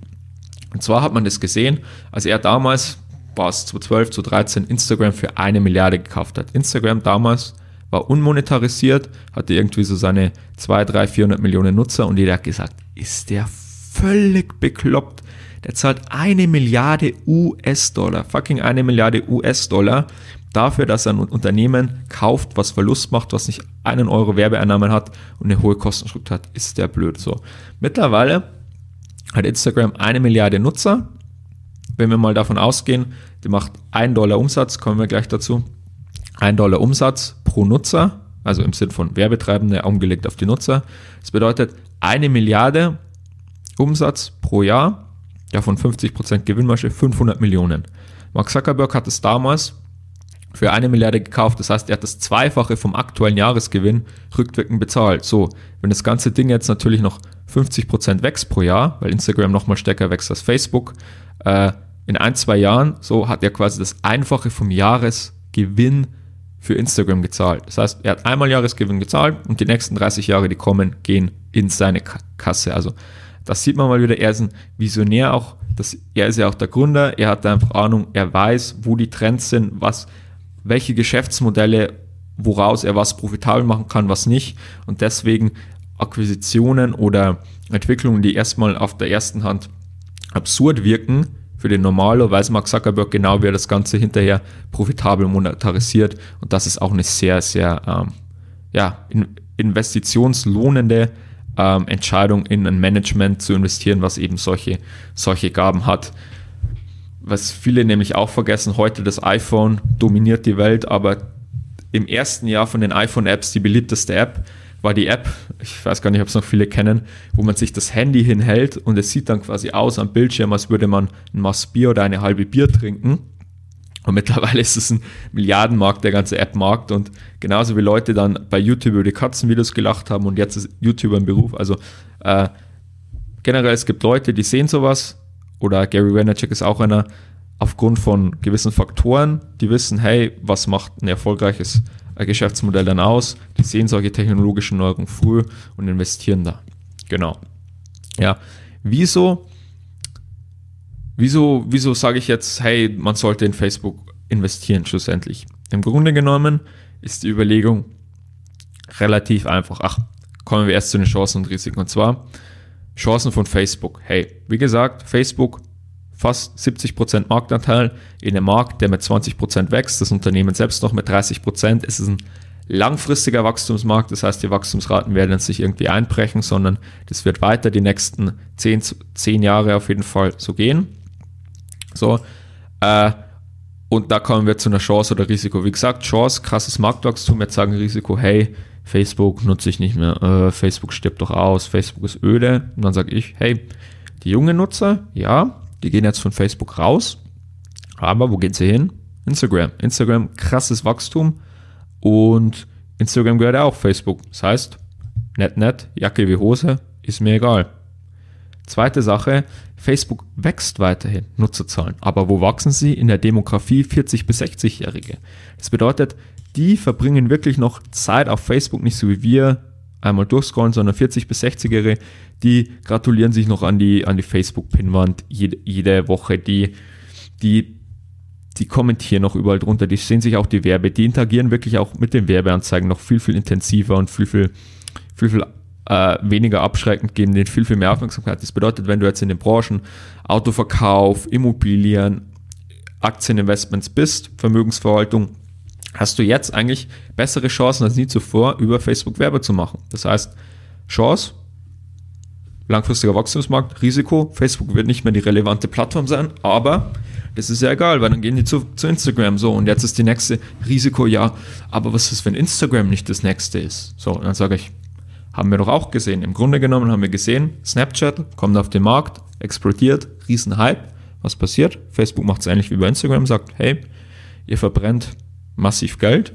Und zwar hat man das gesehen, als er damals, war es 2012, 2013, Instagram für eine Milliarde gekauft hat. Instagram damals war unmonetarisiert, hatte irgendwie so seine 2, 3, 400 Millionen Nutzer und jeder hat gesagt, ist der völlig bekloppt. Der zahlt eine Milliarde US-Dollar, fucking eine Milliarde US-Dollar dafür, dass ein Unternehmen kauft, was Verlust macht, was nicht einen Euro Werbeeinnahmen hat und eine hohe Kostenstruktur hat, ist der blöd so. Mittlerweile hat Instagram eine Milliarde Nutzer. Wenn wir mal davon ausgehen, die macht ein Dollar Umsatz, kommen wir gleich dazu. Ein Dollar Umsatz pro Nutzer, also im Sinn von Werbetreibende umgelegt auf die Nutzer. Das bedeutet eine Milliarde Umsatz pro Jahr, davon 50% Gewinnmarge, 500 Millionen. Mark Zuckerberg hat es damals für eine Milliarde gekauft. Das heißt, er hat das Zweifache vom aktuellen Jahresgewinn rückwirkend bezahlt. So, wenn das ganze Ding jetzt natürlich noch 50% wächst pro Jahr, weil Instagram nochmal stärker wächst als Facebook, äh, in ein, zwei Jahren, so hat er quasi das Einfache vom Jahresgewinn für Instagram gezahlt. Das heißt, er hat einmal Jahresgewinn gezahlt und die nächsten 30 Jahre, die kommen, gehen in seine Kasse. Also das sieht man mal wieder, er ist ein Visionär auch, das, er ist ja auch der Gründer, er hat einfach Ahnung, er weiß, wo die Trends sind, was, welche Geschäftsmodelle, woraus er was profitabel machen kann, was nicht. Und deswegen Akquisitionen oder Entwicklungen, die erstmal auf der ersten Hand absurd wirken, für den Normalo weiß Mark Zuckerberg genau, wie er das Ganze hinterher profitabel monetarisiert. Und das ist auch eine sehr, sehr ähm, ja, investitionslohnende ähm, Entscheidung in ein Management zu investieren, was eben solche, solche Gaben hat was viele nämlich auch vergessen, heute das iPhone dominiert die Welt, aber im ersten Jahr von den iPhone-Apps die beliebteste App war die App, ich weiß gar nicht, ob es noch viele kennen, wo man sich das Handy hinhält und es sieht dann quasi aus am Bildschirm, als würde man ein Maß Bier oder eine halbe Bier trinken. Und mittlerweile ist es ein Milliardenmarkt, der ganze App-Markt. Und genauso wie Leute dann bei YouTube über die Katzenvideos gelacht haben und jetzt ist YouTuber ein Beruf. Also äh, generell, es gibt Leute, die sehen sowas. Oder Gary Vaynerchuk ist auch einer, aufgrund von gewissen Faktoren, die wissen, hey, was macht ein erfolgreiches äh, Geschäftsmodell dann aus? Die sehen solche technologischen Neuerungen früh und investieren da. Genau. Ja, wieso Wieso, wieso sage ich jetzt, hey, man sollte in Facebook investieren schlussendlich? Im Grunde genommen ist die Überlegung relativ einfach. Ach, kommen wir erst zu den Chancen und Risiken. Und zwar Chancen von Facebook. Hey, wie gesagt, Facebook fast 70% Marktanteil in einem Markt, der mit 20% wächst, das Unternehmen selbst noch mit 30%. Es ist ein langfristiger Wachstumsmarkt, das heißt, die Wachstumsraten werden jetzt nicht irgendwie einbrechen, sondern das wird weiter die nächsten 10, 10 Jahre auf jeden Fall so gehen. So, äh, und da kommen wir zu einer Chance oder Risiko. Wie gesagt, Chance, krasses Marktwachstum. Jetzt sagen Risiko, hey, Facebook nutze ich nicht mehr, äh, Facebook stirbt doch aus, Facebook ist öde. Und dann sage ich, hey, die jungen Nutzer, ja, die gehen jetzt von Facebook raus, aber wo gehen sie hin? Instagram. Instagram, krasses Wachstum und Instagram gehört ja auch Facebook. Das heißt, nett, nett, Jacke wie Hose, ist mir egal. Zweite Sache, Facebook wächst weiterhin Nutzerzahlen. Aber wo wachsen sie? In der Demografie 40 bis 60-Jährige. Das bedeutet, die verbringen wirklich noch Zeit auf Facebook, nicht so wie wir einmal durchscrollen, sondern 40 bis 60-Jährige, die gratulieren sich noch an die, an die Facebook-Pinwand jede, jede Woche, die, die, die kommentieren noch überall drunter, die sehen sich auch die Werbe, die interagieren wirklich auch mit den Werbeanzeigen noch viel, viel intensiver und viel, viel, viel, viel äh, weniger abschreckend, geben denen viel, viel mehr Aufmerksamkeit. Das bedeutet, wenn du jetzt in den Branchen Autoverkauf, Immobilien, Aktieninvestments bist, Vermögensverwaltung, hast du jetzt eigentlich bessere Chancen als nie zuvor, über Facebook Werbe zu machen. Das heißt, Chance, langfristiger Wachstumsmarkt, Risiko, Facebook wird nicht mehr die relevante Plattform sein, aber das ist ja egal, weil dann gehen die zu, zu Instagram so und jetzt ist die nächste Risiko, ja, aber was ist, wenn Instagram nicht das nächste ist? So, und dann sage ich, haben wir doch auch gesehen. Im Grunde genommen haben wir gesehen, Snapchat kommt auf den Markt, explodiert, riesen Hype. Was passiert? Facebook macht es ähnlich wie bei Instagram, sagt, hey, ihr verbrennt massiv Geld.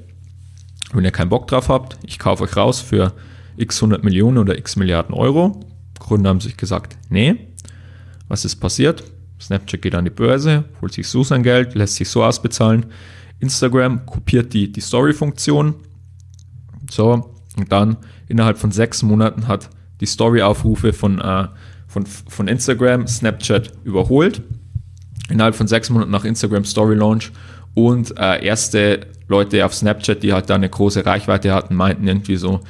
Wenn ihr keinen Bock drauf habt, ich kaufe euch raus für x 100 Millionen oder x Milliarden Euro. Gründer haben sich gesagt, nee. Was ist passiert? Snapchat geht an die Börse, holt sich so sein Geld, lässt sich so ausbezahlen. Instagram kopiert die, die Story-Funktion. So, und dann innerhalb von sechs Monaten hat die Story-Aufrufe von, äh, von, von Instagram Snapchat überholt. Innerhalb von sechs Monaten nach Instagram Story Launch. Und äh, erste Leute auf Snapchat, die halt da eine große Reichweite hatten, meinten irgendwie so,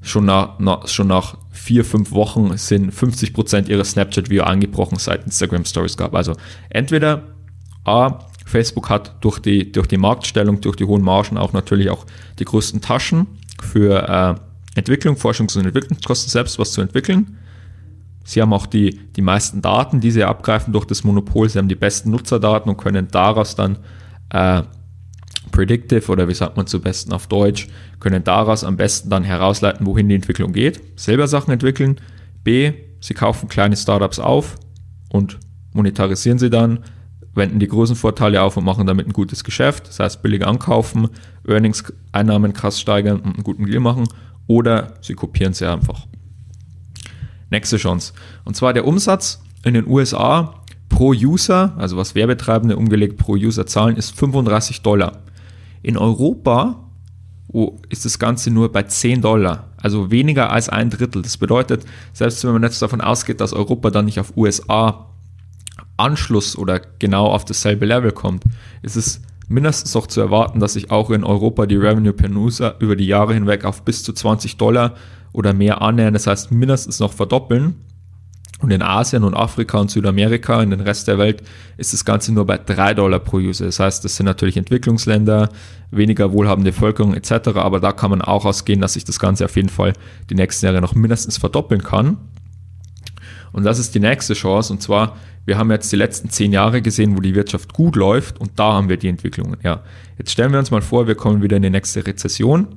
schon nach, nach, schon nach vier, fünf Wochen sind 50% ihrer Snapchat-Video angebrochen, seit Instagram Stories gab. Also entweder A, Facebook hat durch die, durch die Marktstellung, durch die hohen Margen auch natürlich auch die größten Taschen für äh, Entwicklung, Forschungs- und Entwicklungskosten selbst was zu entwickeln. Sie haben auch die, die meisten Daten, die sie abgreifen durch das Monopol. Sie haben die besten Nutzerdaten und können daraus dann äh, predictive oder wie sagt man zu besten auf Deutsch, können daraus am besten dann herausleiten, wohin die Entwicklung geht. Selber Sachen entwickeln. B, sie kaufen kleine Startups auf und monetarisieren sie dann, wenden die großen Vorteile auf und machen damit ein gutes Geschäft. Das heißt, billig ankaufen, Earnings, Einnahmen krass steigern und einen guten Deal machen oder sie kopieren sie einfach. Nächste Chance. Und zwar der Umsatz in den USA pro User, also was Werbetreibende umgelegt pro User zahlen, ist 35 Dollar. In Europa oh, ist das Ganze nur bei 10 Dollar, also weniger als ein Drittel. Das bedeutet, selbst wenn man jetzt davon ausgeht, dass Europa dann nicht auf USA Anschluss oder genau auf dasselbe Level kommt, ist es mindestens auch zu erwarten, dass sich auch in Europa die Revenue per User über die Jahre hinweg auf bis zu 20 Dollar oder mehr annähern, das heißt mindestens noch verdoppeln. Und in Asien und Afrika und Südamerika, in den Rest der Welt, ist das Ganze nur bei 3 Dollar pro User. Das heißt, das sind natürlich Entwicklungsländer, weniger wohlhabende Bevölkerung etc. Aber da kann man auch ausgehen, dass sich das Ganze auf jeden Fall die nächsten Jahre noch mindestens verdoppeln kann. Und das ist die nächste Chance. Und zwar wir haben jetzt die letzten zehn Jahre gesehen, wo die Wirtschaft gut läuft und da haben wir die Entwicklungen. Ja, jetzt stellen wir uns mal vor, wir kommen wieder in die nächste Rezession.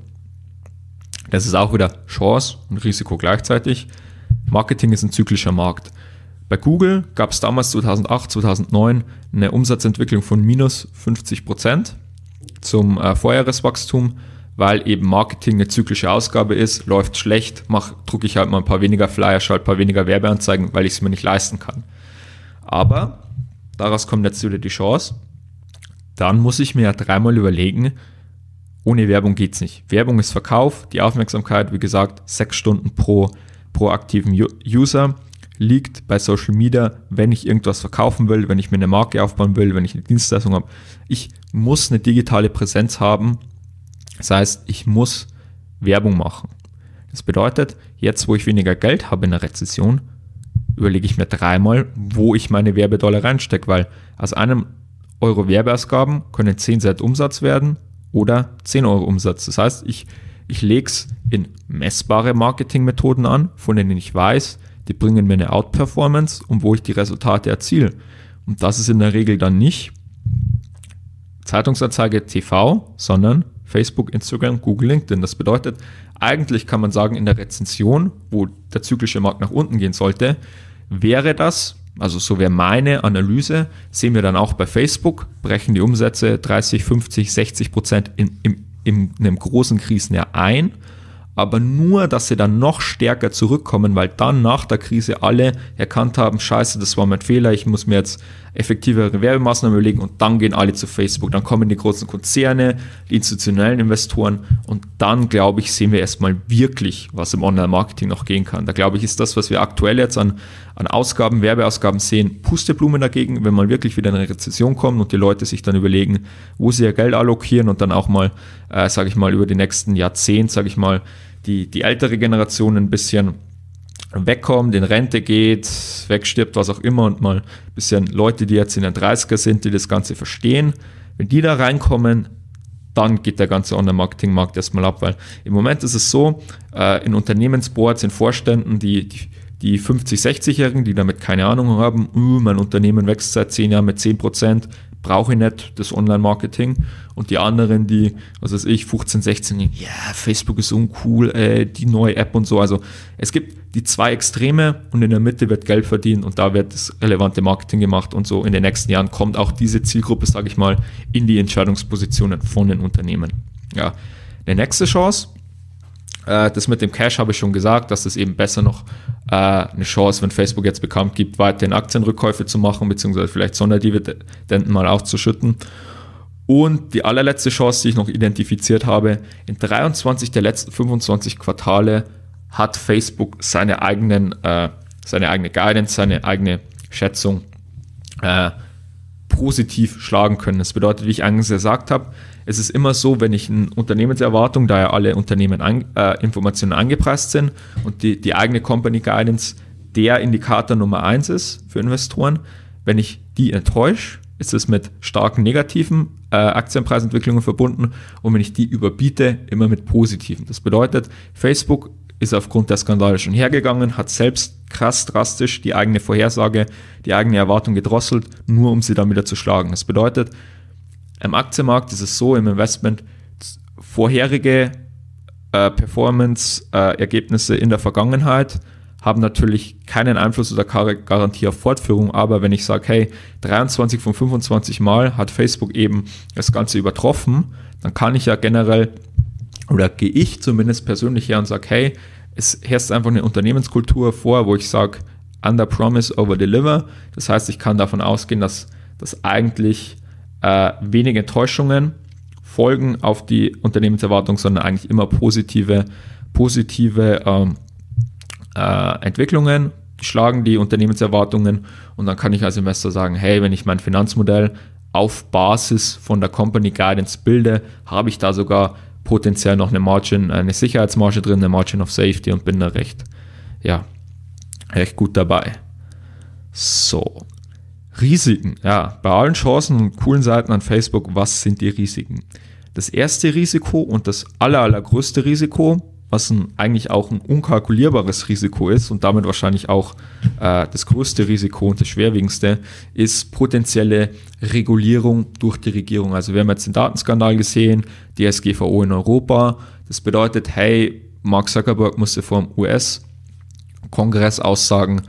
Das ist auch wieder Chance und Risiko gleichzeitig. Marketing ist ein zyklischer Markt. Bei Google gab es damals 2008, 2009 eine Umsatzentwicklung von minus 50 Prozent zum äh, Vorjahreswachstum, weil eben Marketing eine zyklische Ausgabe ist, läuft schlecht, mach, drucke ich halt mal ein paar weniger Flyer, schalte ein paar weniger Werbeanzeigen, weil ich es mir nicht leisten kann. Aber daraus kommt jetzt wieder die Chance, dann muss ich mir ja dreimal überlegen, ohne Werbung geht es nicht. Werbung ist Verkauf, die Aufmerksamkeit, wie gesagt, sechs Stunden pro, pro aktiven User liegt bei Social Media, wenn ich irgendwas verkaufen will, wenn ich mir eine Marke aufbauen will, wenn ich eine Dienstleistung habe. Ich muss eine digitale Präsenz haben. Das heißt, ich muss Werbung machen. Das bedeutet, jetzt wo ich weniger Geld habe in der Rezession, überlege ich mir dreimal, wo ich meine Werbedollar reinstecke, weil aus einem Euro Werbeausgaben können 10 Cent Umsatz werden oder 10 Euro Umsatz. Das heißt, ich, ich lege es in messbare Marketingmethoden an, von denen ich weiß, die bringen mir eine Outperformance und wo ich die Resultate erziele. Und das ist in der Regel dann nicht Zeitungsanzeige TV, sondern Facebook, Instagram, Google, LinkedIn. Das bedeutet, eigentlich kann man sagen, in der Rezension, wo der zyklische Markt nach unten gehen sollte, wäre das, also so wäre meine Analyse, sehen wir dann auch bei Facebook, brechen die Umsätze 30, 50, 60 Prozent in, in, in einem großen Krisenjahr ein aber nur, dass sie dann noch stärker zurückkommen, weil dann nach der Krise alle erkannt haben, scheiße, das war mein Fehler, ich muss mir jetzt effektivere Werbemaßnahmen überlegen und dann gehen alle zu Facebook. Dann kommen die großen Konzerne, die institutionellen Investoren und dann, glaube ich, sehen wir erstmal wirklich, was im Online-Marketing noch gehen kann. Da glaube ich, ist das, was wir aktuell jetzt an, an Ausgaben, Werbeausgaben sehen, Pusteblumen dagegen, wenn man wirklich wieder in eine Rezession kommt und die Leute sich dann überlegen, wo sie ihr Geld allokieren und dann auch mal, äh, sage ich mal, über die nächsten Jahrzehnte, sage ich mal, die, die ältere Generation ein bisschen wegkommt, in Rente geht, wegstirbt, was auch immer und mal ein bisschen Leute, die jetzt in den 30er sind, die das Ganze verstehen, wenn die da reinkommen, dann geht der ganze Online-Marketing-Markt erstmal ab, weil im Moment ist es so, äh, in Unternehmensboards, in Vorständen, die, die, die 50-, 60-Jährigen, die damit keine Ahnung haben, uh, mein Unternehmen wächst seit 10 Jahren mit 10 Prozent, brauche ich nicht das Online-Marketing. Und die anderen, die, was weiß ich, 15, 16, ja, yeah, Facebook ist uncool, äh, die neue App und so. Also es gibt die zwei Extreme und in der Mitte wird Geld verdient und da wird das relevante Marketing gemacht und so in den nächsten Jahren kommt auch diese Zielgruppe, sage ich mal, in die Entscheidungspositionen von den Unternehmen. Ja, eine nächste Chance äh, das mit dem Cash habe ich schon gesagt, dass es eben besser noch äh, eine Chance, wenn Facebook jetzt bekannt gibt, weiterhin Aktienrückkäufe zu machen, beziehungsweise vielleicht Sonderdividenden mal auszuschütten. Und die allerletzte Chance, die ich noch identifiziert habe, in 23 der letzten 25 Quartale hat Facebook seine eigenen, äh, seine eigene Guidance, seine eigene Schätzung äh, positiv schlagen können. Das bedeutet, wie ich eingangs gesagt habe, es ist immer so, wenn ich eine Unternehmenserwartung, da ja alle Unternehmen an, äh, Informationen angepreist sind und die, die eigene Company Guidance der Indikator Nummer eins ist für Investoren, wenn ich die enttäusche, ist es mit starken negativen äh, Aktienpreisentwicklungen verbunden und wenn ich die überbiete, immer mit positiven. Das bedeutet, Facebook ist aufgrund der Skandale schon hergegangen, hat selbst krass drastisch die eigene Vorhersage, die eigene Erwartung gedrosselt, nur um sie dann wieder zu schlagen. Das bedeutet, im Aktienmarkt ist es so, im Investment, vorherige äh, Performance-Ergebnisse äh, in der Vergangenheit haben natürlich keinen Einfluss oder Garantie auf Fortführung, aber wenn ich sage, hey, 23 von 25 Mal hat Facebook eben das Ganze übertroffen, dann kann ich ja generell oder gehe ich zumindest persönlich her und sage, hey, es herrscht einfach eine Unternehmenskultur vor, wo ich sage, under promise, over deliver. Das heißt, ich kann davon ausgehen, dass das eigentlich äh, wenige Enttäuschungen folgen auf die Unternehmenserwartung, sondern eigentlich immer positive, positive ähm, äh, Entwicklungen schlagen die Unternehmenserwartungen und dann kann ich als Investor sagen, hey, wenn ich mein Finanzmodell auf Basis von der Company Guidance bilde, habe ich da sogar potenziell noch eine Margin, eine Sicherheitsmarge drin, eine Margin of Safety und bin da recht, ja, recht gut dabei. So, Risiken. Ja, bei allen Chancen und coolen Seiten an Facebook, was sind die Risiken? Das erste Risiko und das aller, allergrößte Risiko, was ein, eigentlich auch ein unkalkulierbares Risiko ist und damit wahrscheinlich auch äh, das größte Risiko und das schwerwiegendste, ist potenzielle Regulierung durch die Regierung. Also wir haben jetzt den Datenskandal gesehen, die SGVO in Europa. Das bedeutet, hey, Mark Zuckerberg musste vor dem US-Kongress aussagen,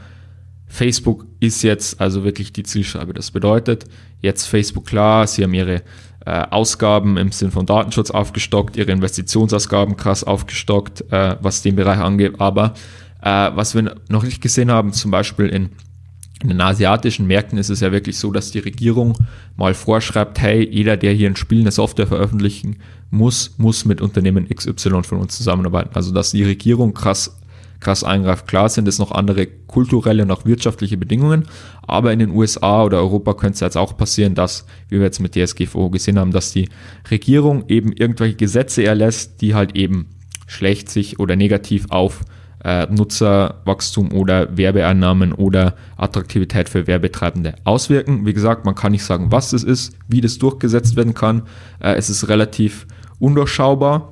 Facebook ist jetzt also wirklich die Zielscheibe. Das bedeutet, jetzt Facebook klar, sie haben ihre äh, Ausgaben im Sinn von Datenschutz aufgestockt, ihre Investitionsausgaben krass aufgestockt, äh, was den Bereich angeht. Aber äh, was wir noch nicht gesehen haben, zum Beispiel in, in den asiatischen Märkten ist es ja wirklich so, dass die Regierung mal vorschreibt, hey, jeder, der hier ein Spiel, eine Software veröffentlichen muss, muss mit Unternehmen XY von uns zusammenarbeiten. Also dass die Regierung krass krass eingreift. Klar sind es noch andere kulturelle und auch wirtschaftliche Bedingungen, aber in den USA oder Europa könnte es jetzt auch passieren, dass, wie wir jetzt mit DSGVO gesehen haben, dass die Regierung eben irgendwelche Gesetze erlässt, die halt eben schlecht sich oder negativ auf äh, Nutzerwachstum oder Werbeeinnahmen oder Attraktivität für Werbetreibende auswirken. Wie gesagt, man kann nicht sagen, was es ist, wie das durchgesetzt werden kann. Äh, es ist relativ undurchschaubar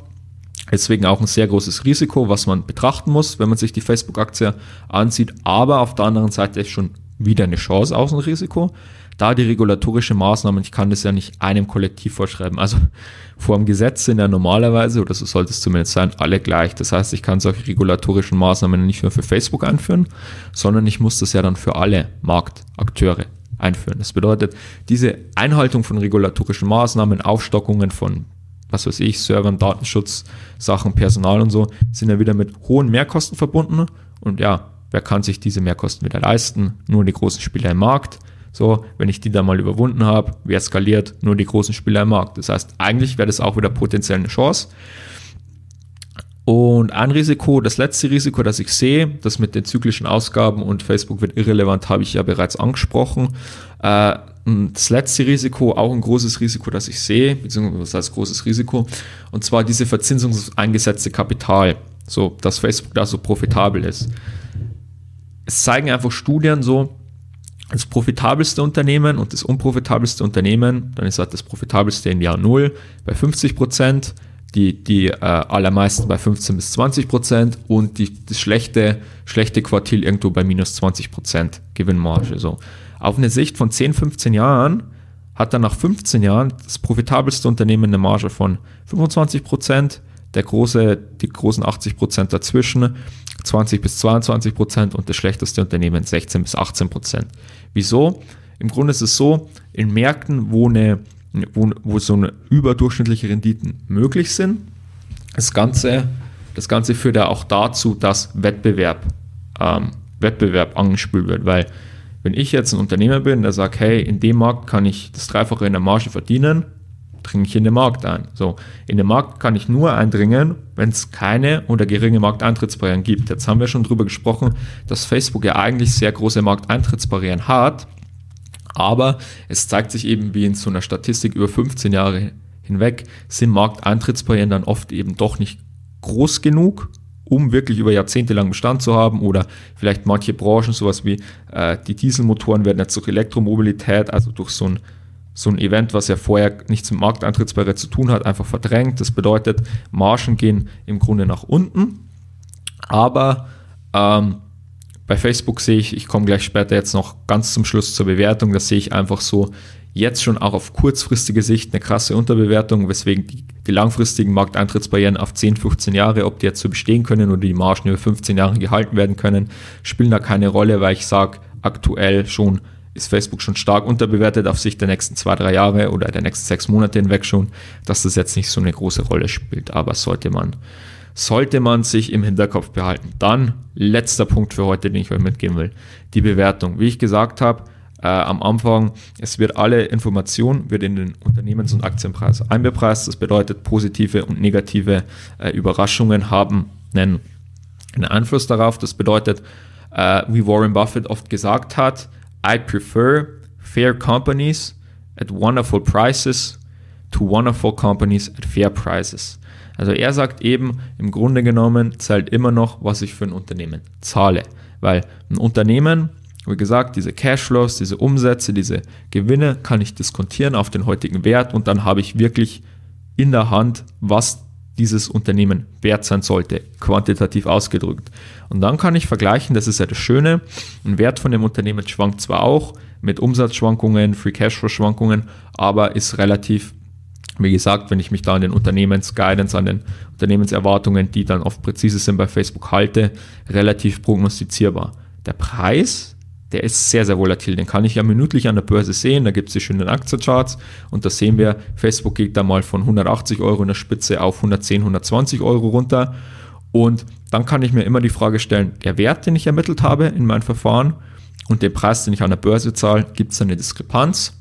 Deswegen auch ein sehr großes Risiko, was man betrachten muss, wenn man sich die Facebook-Aktie ansieht. Aber auf der anderen Seite ist schon wieder eine Chance aus dem Risiko. Da die regulatorische Maßnahmen, ich kann das ja nicht einem Kollektiv vorschreiben. Also vor dem Gesetz sind ja normalerweise, oder so sollte es zumindest sein, alle gleich. Das heißt, ich kann solche regulatorischen Maßnahmen nicht nur für Facebook einführen, sondern ich muss das ja dann für alle Marktakteure einführen. Das bedeutet, diese Einhaltung von regulatorischen Maßnahmen, Aufstockungen von was weiß ich, Servern, Datenschutz, Sachen, Personal und so, sind ja wieder mit hohen Mehrkosten verbunden. Und ja, wer kann sich diese Mehrkosten wieder leisten? Nur die großen Spieler im Markt. So, wenn ich die dann mal überwunden habe, wer skaliert? Nur die großen Spieler im Markt. Das heißt, eigentlich wäre das auch wieder potenziell eine Chance. Und ein Risiko, das letzte Risiko, das ich sehe, das mit den zyklischen Ausgaben und Facebook wird irrelevant, habe ich ja bereits angesprochen. Äh, das letzte Risiko, auch ein großes Risiko, das ich sehe, beziehungsweise was heißt großes Risiko, und zwar diese verzinsungseingesetzte Kapital, so dass Facebook da so profitabel ist. Es zeigen einfach Studien so, das profitabelste Unternehmen und das unprofitabelste Unternehmen, dann ist halt das profitabelste in Jahr 0 bei 50 Prozent, die, die äh, allermeisten bei 15 bis 20 Prozent und die, das schlechte, schlechte Quartil irgendwo bei minus 20 Prozent Gewinnmarge. So auf eine Sicht von 10, 15 Jahren hat dann nach 15 Jahren das profitabelste Unternehmen eine Marge von 25 Prozent, der große, die großen 80 Prozent dazwischen 20 bis 22 Prozent und das schlechteste Unternehmen 16 bis 18 Prozent. Wieso? Im Grunde ist es so, in Märkten, wo, eine, wo, wo so eine überdurchschnittliche Renditen möglich sind, das Ganze, das Ganze führt ja auch dazu, dass Wettbewerb, ähm, Wettbewerb angespült wird, weil wenn ich jetzt ein Unternehmer bin, der sagt, hey, in dem Markt kann ich das Dreifache in der Marge verdienen, dringe ich in den Markt ein. So, in den Markt kann ich nur eindringen, wenn es keine oder geringe Markteintrittsbarrieren gibt. Jetzt haben wir schon darüber gesprochen, dass Facebook ja eigentlich sehr große Markteintrittsbarrieren hat, aber es zeigt sich eben wie in so einer Statistik über 15 Jahre hinweg, sind Markteintrittsbarrieren dann oft eben doch nicht groß genug, um wirklich über Jahrzehnte lang Bestand zu haben oder vielleicht manche Branchen, sowas wie äh, die Dieselmotoren werden jetzt durch Elektromobilität, also durch so ein, so ein Event, was ja vorher nichts mit Markteintrittsbarriere zu tun hat, einfach verdrängt. Das bedeutet, Margen gehen im Grunde nach unten, aber ähm, bei Facebook sehe ich, ich komme gleich später jetzt noch ganz zum Schluss zur Bewertung, da sehe ich einfach so, jetzt schon auch auf kurzfristige Sicht eine krasse Unterbewertung, weswegen die, die langfristigen Markteintrittsbarrieren auf 10, 15 Jahre, ob die jetzt so bestehen können oder die Margen über 15 Jahre gehalten werden können, spielen da keine Rolle, weil ich sage, aktuell schon ist Facebook schon stark unterbewertet auf Sicht der nächsten zwei, drei Jahre oder der nächsten sechs Monate hinweg schon, dass das jetzt nicht so eine große Rolle spielt. Aber sollte man, sollte man sich im Hinterkopf behalten. Dann letzter Punkt für heute, den ich euch mitgeben will. Die Bewertung. Wie ich gesagt habe, äh, am Anfang, es wird alle Information wird in den Unternehmens- und Aktienpreis einbepreist. Das bedeutet, positive und negative äh, Überraschungen haben einen, einen, Einfluss darauf. Das bedeutet, äh, wie Warren Buffett oft gesagt hat, I prefer fair companies at wonderful prices to wonderful companies at fair prices. Also er sagt eben, im Grunde genommen zählt immer noch, was ich für ein Unternehmen zahle. Weil ein Unternehmen wie gesagt, diese Cashflows, diese Umsätze, diese Gewinne kann ich diskontieren auf den heutigen Wert und dann habe ich wirklich in der Hand, was dieses Unternehmen wert sein sollte, quantitativ ausgedrückt. Und dann kann ich vergleichen, das ist ja das Schöne, ein Wert von dem Unternehmen schwankt zwar auch mit Umsatzschwankungen, Free Cashflow-Schwankungen, aber ist relativ, wie gesagt, wenn ich mich da an den Unternehmensguidance, an den Unternehmenserwartungen, die dann oft präzise sind bei Facebook halte, relativ prognostizierbar. Der Preis der ist sehr, sehr volatil. Den kann ich ja minütlich an der Börse sehen. Da gibt es die schönen Aktiencharts und da sehen wir, Facebook geht da mal von 180 Euro in der Spitze auf 110, 120 Euro runter. Und dann kann ich mir immer die Frage stellen, der Wert, den ich ermittelt habe in meinem Verfahren und den Preis, den ich an der Börse zahle, gibt es eine Diskrepanz?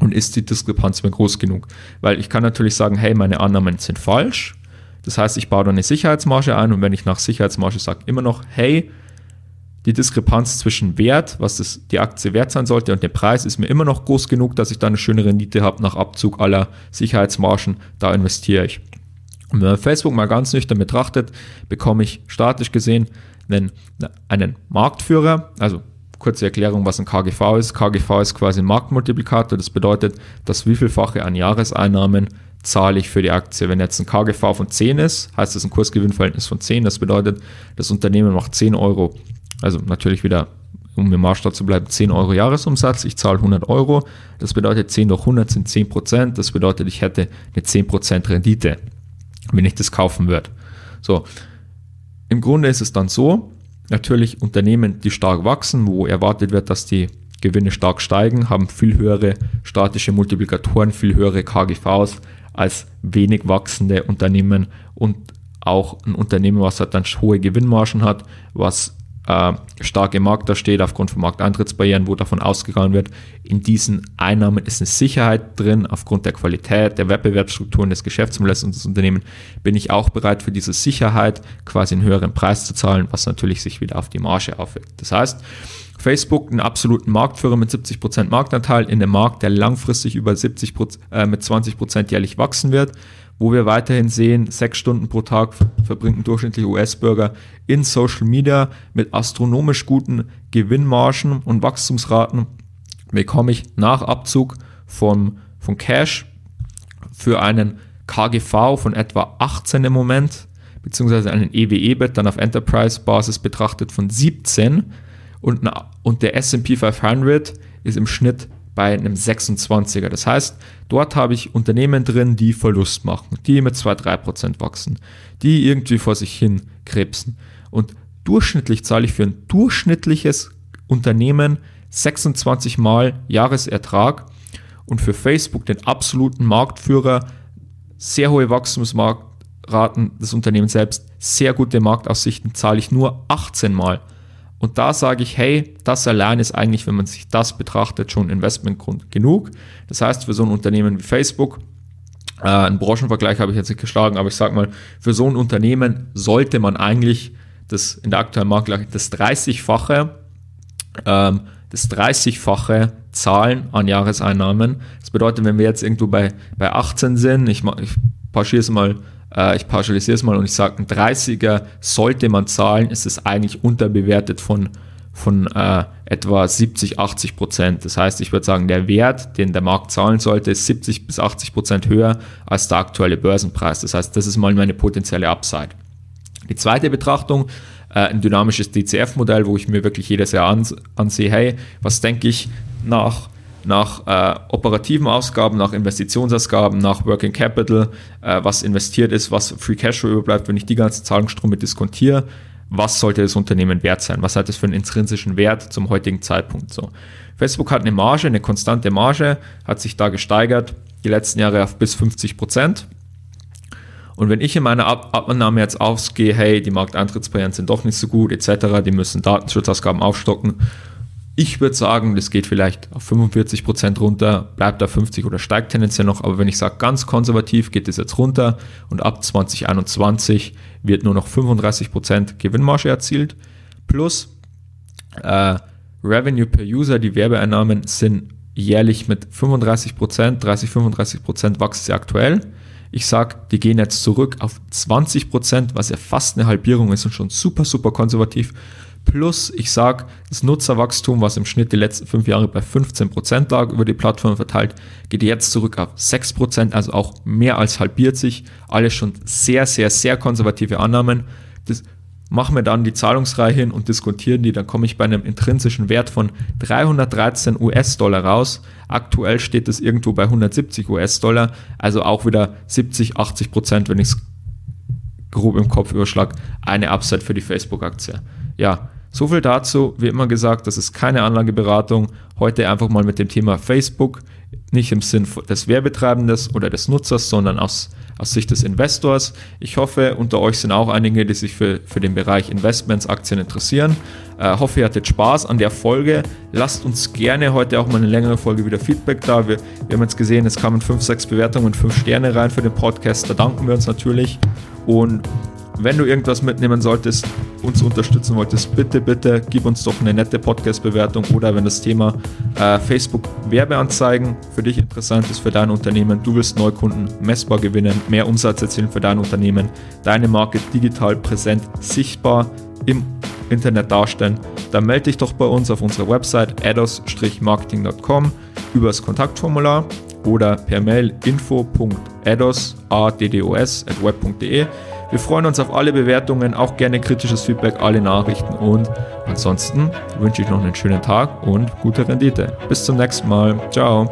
Und ist die Diskrepanz mir groß genug? Weil ich kann natürlich sagen, hey, meine Annahmen sind falsch. Das heißt, ich baue da eine Sicherheitsmarge ein und wenn ich nach Sicherheitsmarge sage, immer noch, hey, die Diskrepanz zwischen Wert, was das, die Aktie wert sein sollte, und dem Preis ist mir immer noch groß genug, dass ich da eine schöne Rendite habe nach Abzug aller Sicherheitsmargen. Da investiere ich. Und wenn man Facebook mal ganz nüchtern betrachtet, bekomme ich statisch gesehen einen, einen Marktführer, also kurze Erklärung, was ein KGV ist. KGV ist quasi ein Marktmultiplikator. Das bedeutet, dass wie vielfache an Jahreseinnahmen zahle ich für die Aktie. Wenn jetzt ein KGV von 10 ist, heißt das ein Kursgewinnverhältnis von 10. Das bedeutet, das Unternehmen macht 10 Euro also natürlich wieder, um im Maßstab zu bleiben, 10 Euro Jahresumsatz. Ich zahle 100 Euro. Das bedeutet 10 durch 100 sind 10 Prozent. Das bedeutet, ich hätte eine 10 Prozent Rendite, wenn ich das kaufen würde. So. Im Grunde ist es dann so, natürlich Unternehmen, die stark wachsen, wo erwartet wird, dass die Gewinne stark steigen, haben viel höhere statische Multiplikatoren, viel höhere KGVs als wenig wachsende Unternehmen und auch ein Unternehmen, was halt dann hohe Gewinnmargen hat, was äh, stark im Markt da steht, aufgrund von Markteintrittsbarrieren, wo davon ausgegangen wird, in diesen Einnahmen ist eine Sicherheit drin, aufgrund der Qualität, der Wettbewerbsstrukturen des Geschäftsmodells und des Unternehmens bin ich auch bereit für diese Sicherheit quasi einen höheren Preis zu zahlen, was natürlich sich wieder auf die Marge aufwirkt. Das heißt, Facebook einen absoluten Marktführer mit 70% Marktanteil in einem Markt, der langfristig über 70%, äh, mit 20% jährlich wachsen wird wo wir weiterhin sehen, sechs Stunden pro Tag verbringt ein durchschnittlicher US-Bürger in Social Media mit astronomisch guten Gewinnmargen und Wachstumsraten, bekomme ich nach Abzug von, von Cash für einen KGV von etwa 18 im Moment, beziehungsweise einen EWE-Bet dann auf Enterprise-Basis betrachtet von 17 und, und der SP 500 ist im Schnitt bei einem 26er. Das heißt, dort habe ich Unternehmen drin, die Verlust machen, die mit 2-3% wachsen, die irgendwie vor sich hin krebsen. Und durchschnittlich zahle ich für ein durchschnittliches Unternehmen 26 Mal Jahresertrag und für Facebook den absoluten Marktführer, sehr hohe Wachstumsmarktraten des Unternehmens selbst, sehr gute Marktaussichten, zahle ich nur 18 Mal. Und da sage ich, hey, das allein ist eigentlich, wenn man sich das betrachtet, schon Investmentgrund genug. Das heißt, für so ein Unternehmen wie Facebook, äh, einen Branchenvergleich habe ich jetzt nicht geschlagen, aber ich sage mal, für so ein Unternehmen sollte man eigentlich das in der aktuellen Marktlage das 30-fache, ähm, das 30-fache Zahlen an Jahreseinnahmen. Das bedeutet, wenn wir jetzt irgendwo bei, bei 18 sind, ich, ich pausiere es mal äh, ich pauschalisiere es mal und ich sage, ein 30er sollte man zahlen, ist es eigentlich unterbewertet von, von äh, etwa 70, 80 Prozent. Das heißt, ich würde sagen, der Wert, den der Markt zahlen sollte, ist 70 bis 80 Prozent höher als der aktuelle Börsenpreis. Das heißt, das ist mal meine potenzielle Upside. Die zweite Betrachtung, äh, ein dynamisches DCF-Modell, wo ich mir wirklich jedes Jahr ansehe, hey, was denke ich nach nach äh, operativen Ausgaben, nach Investitionsausgaben, nach Working Capital, äh, was investiert ist, was Free Cashflow überbleibt, wenn ich die ganzen Zahlungsströme diskontiere, was sollte das Unternehmen wert sein? Was hat es für einen intrinsischen Wert zum heutigen Zeitpunkt? So. Facebook hat eine Marge, eine konstante Marge, hat sich da gesteigert, die letzten Jahre auf bis 50 Prozent. Und wenn ich in meiner Ab Abnahme jetzt ausgehe, hey, die Markteintrittsbarrieren sind doch nicht so gut, etc., die müssen Datenschutzausgaben aufstocken, ich würde sagen, das geht vielleicht auf 45 Prozent runter, bleibt auf 50 oder steigt tendenziell noch. Aber wenn ich sage, ganz konservativ geht es jetzt runter und ab 2021 wird nur noch 35 Prozent Gewinnmarge erzielt. Plus äh, Revenue per User, die Werbeeinnahmen sind jährlich mit 35%, Prozent, 30, 35 Prozent wachsen sie aktuell. Ich sage, die gehen jetzt zurück auf 20%, Prozent, was ja fast eine Halbierung ist und schon super, super konservativ. Plus, ich sage, das Nutzerwachstum, was im Schnitt die letzten fünf Jahre bei 15% lag, über die Plattform verteilt, geht jetzt zurück auf 6%, also auch mehr als halbiert sich. Alles schon sehr, sehr, sehr konservative Annahmen. Das machen wir dann die Zahlungsreihe hin und diskutieren die, dann komme ich bei einem intrinsischen Wert von 313 US-Dollar raus. Aktuell steht es irgendwo bei 170 US-Dollar, also auch wieder 70, 80 Prozent, wenn ich es grob im Kopf überschlag, eine Upside für die Facebook-Aktie. Ja, So viel dazu. Wie immer gesagt, das ist keine Anlageberatung. Heute einfach mal mit dem Thema Facebook. Nicht im Sinn des Werbetreibenden oder des Nutzers, sondern aus, aus Sicht des Investors. Ich hoffe, unter euch sind auch einige, die sich für, für den Bereich Investments, Aktien interessieren. Äh, hoffe, ihr hattet Spaß an der Folge. Lasst uns gerne heute auch mal eine längere Folge wieder Feedback da. Wir, wir haben jetzt gesehen, es kamen 5, 6 Bewertungen, 5 Sterne rein für den Podcast. Da danken wir uns natürlich. Und wenn du irgendwas mitnehmen solltest, uns unterstützen wolltest, bitte, bitte gib uns doch eine nette Podcast-Bewertung oder wenn das Thema äh, Facebook-Werbeanzeigen für dich interessant ist, für dein Unternehmen, du willst Neukunden messbar gewinnen, mehr Umsatz erzielen für dein Unternehmen, deine Marke digital präsent, sichtbar im Internet darstellen, dann melde dich doch bei uns auf unserer Website ados-marketing.com über das Kontaktformular oder per Mail info.ados.web.de. Wir freuen uns auf alle Bewertungen, auch gerne kritisches Feedback, alle Nachrichten und ansonsten wünsche ich noch einen schönen Tag und gute Rendite. Bis zum nächsten Mal. Ciao.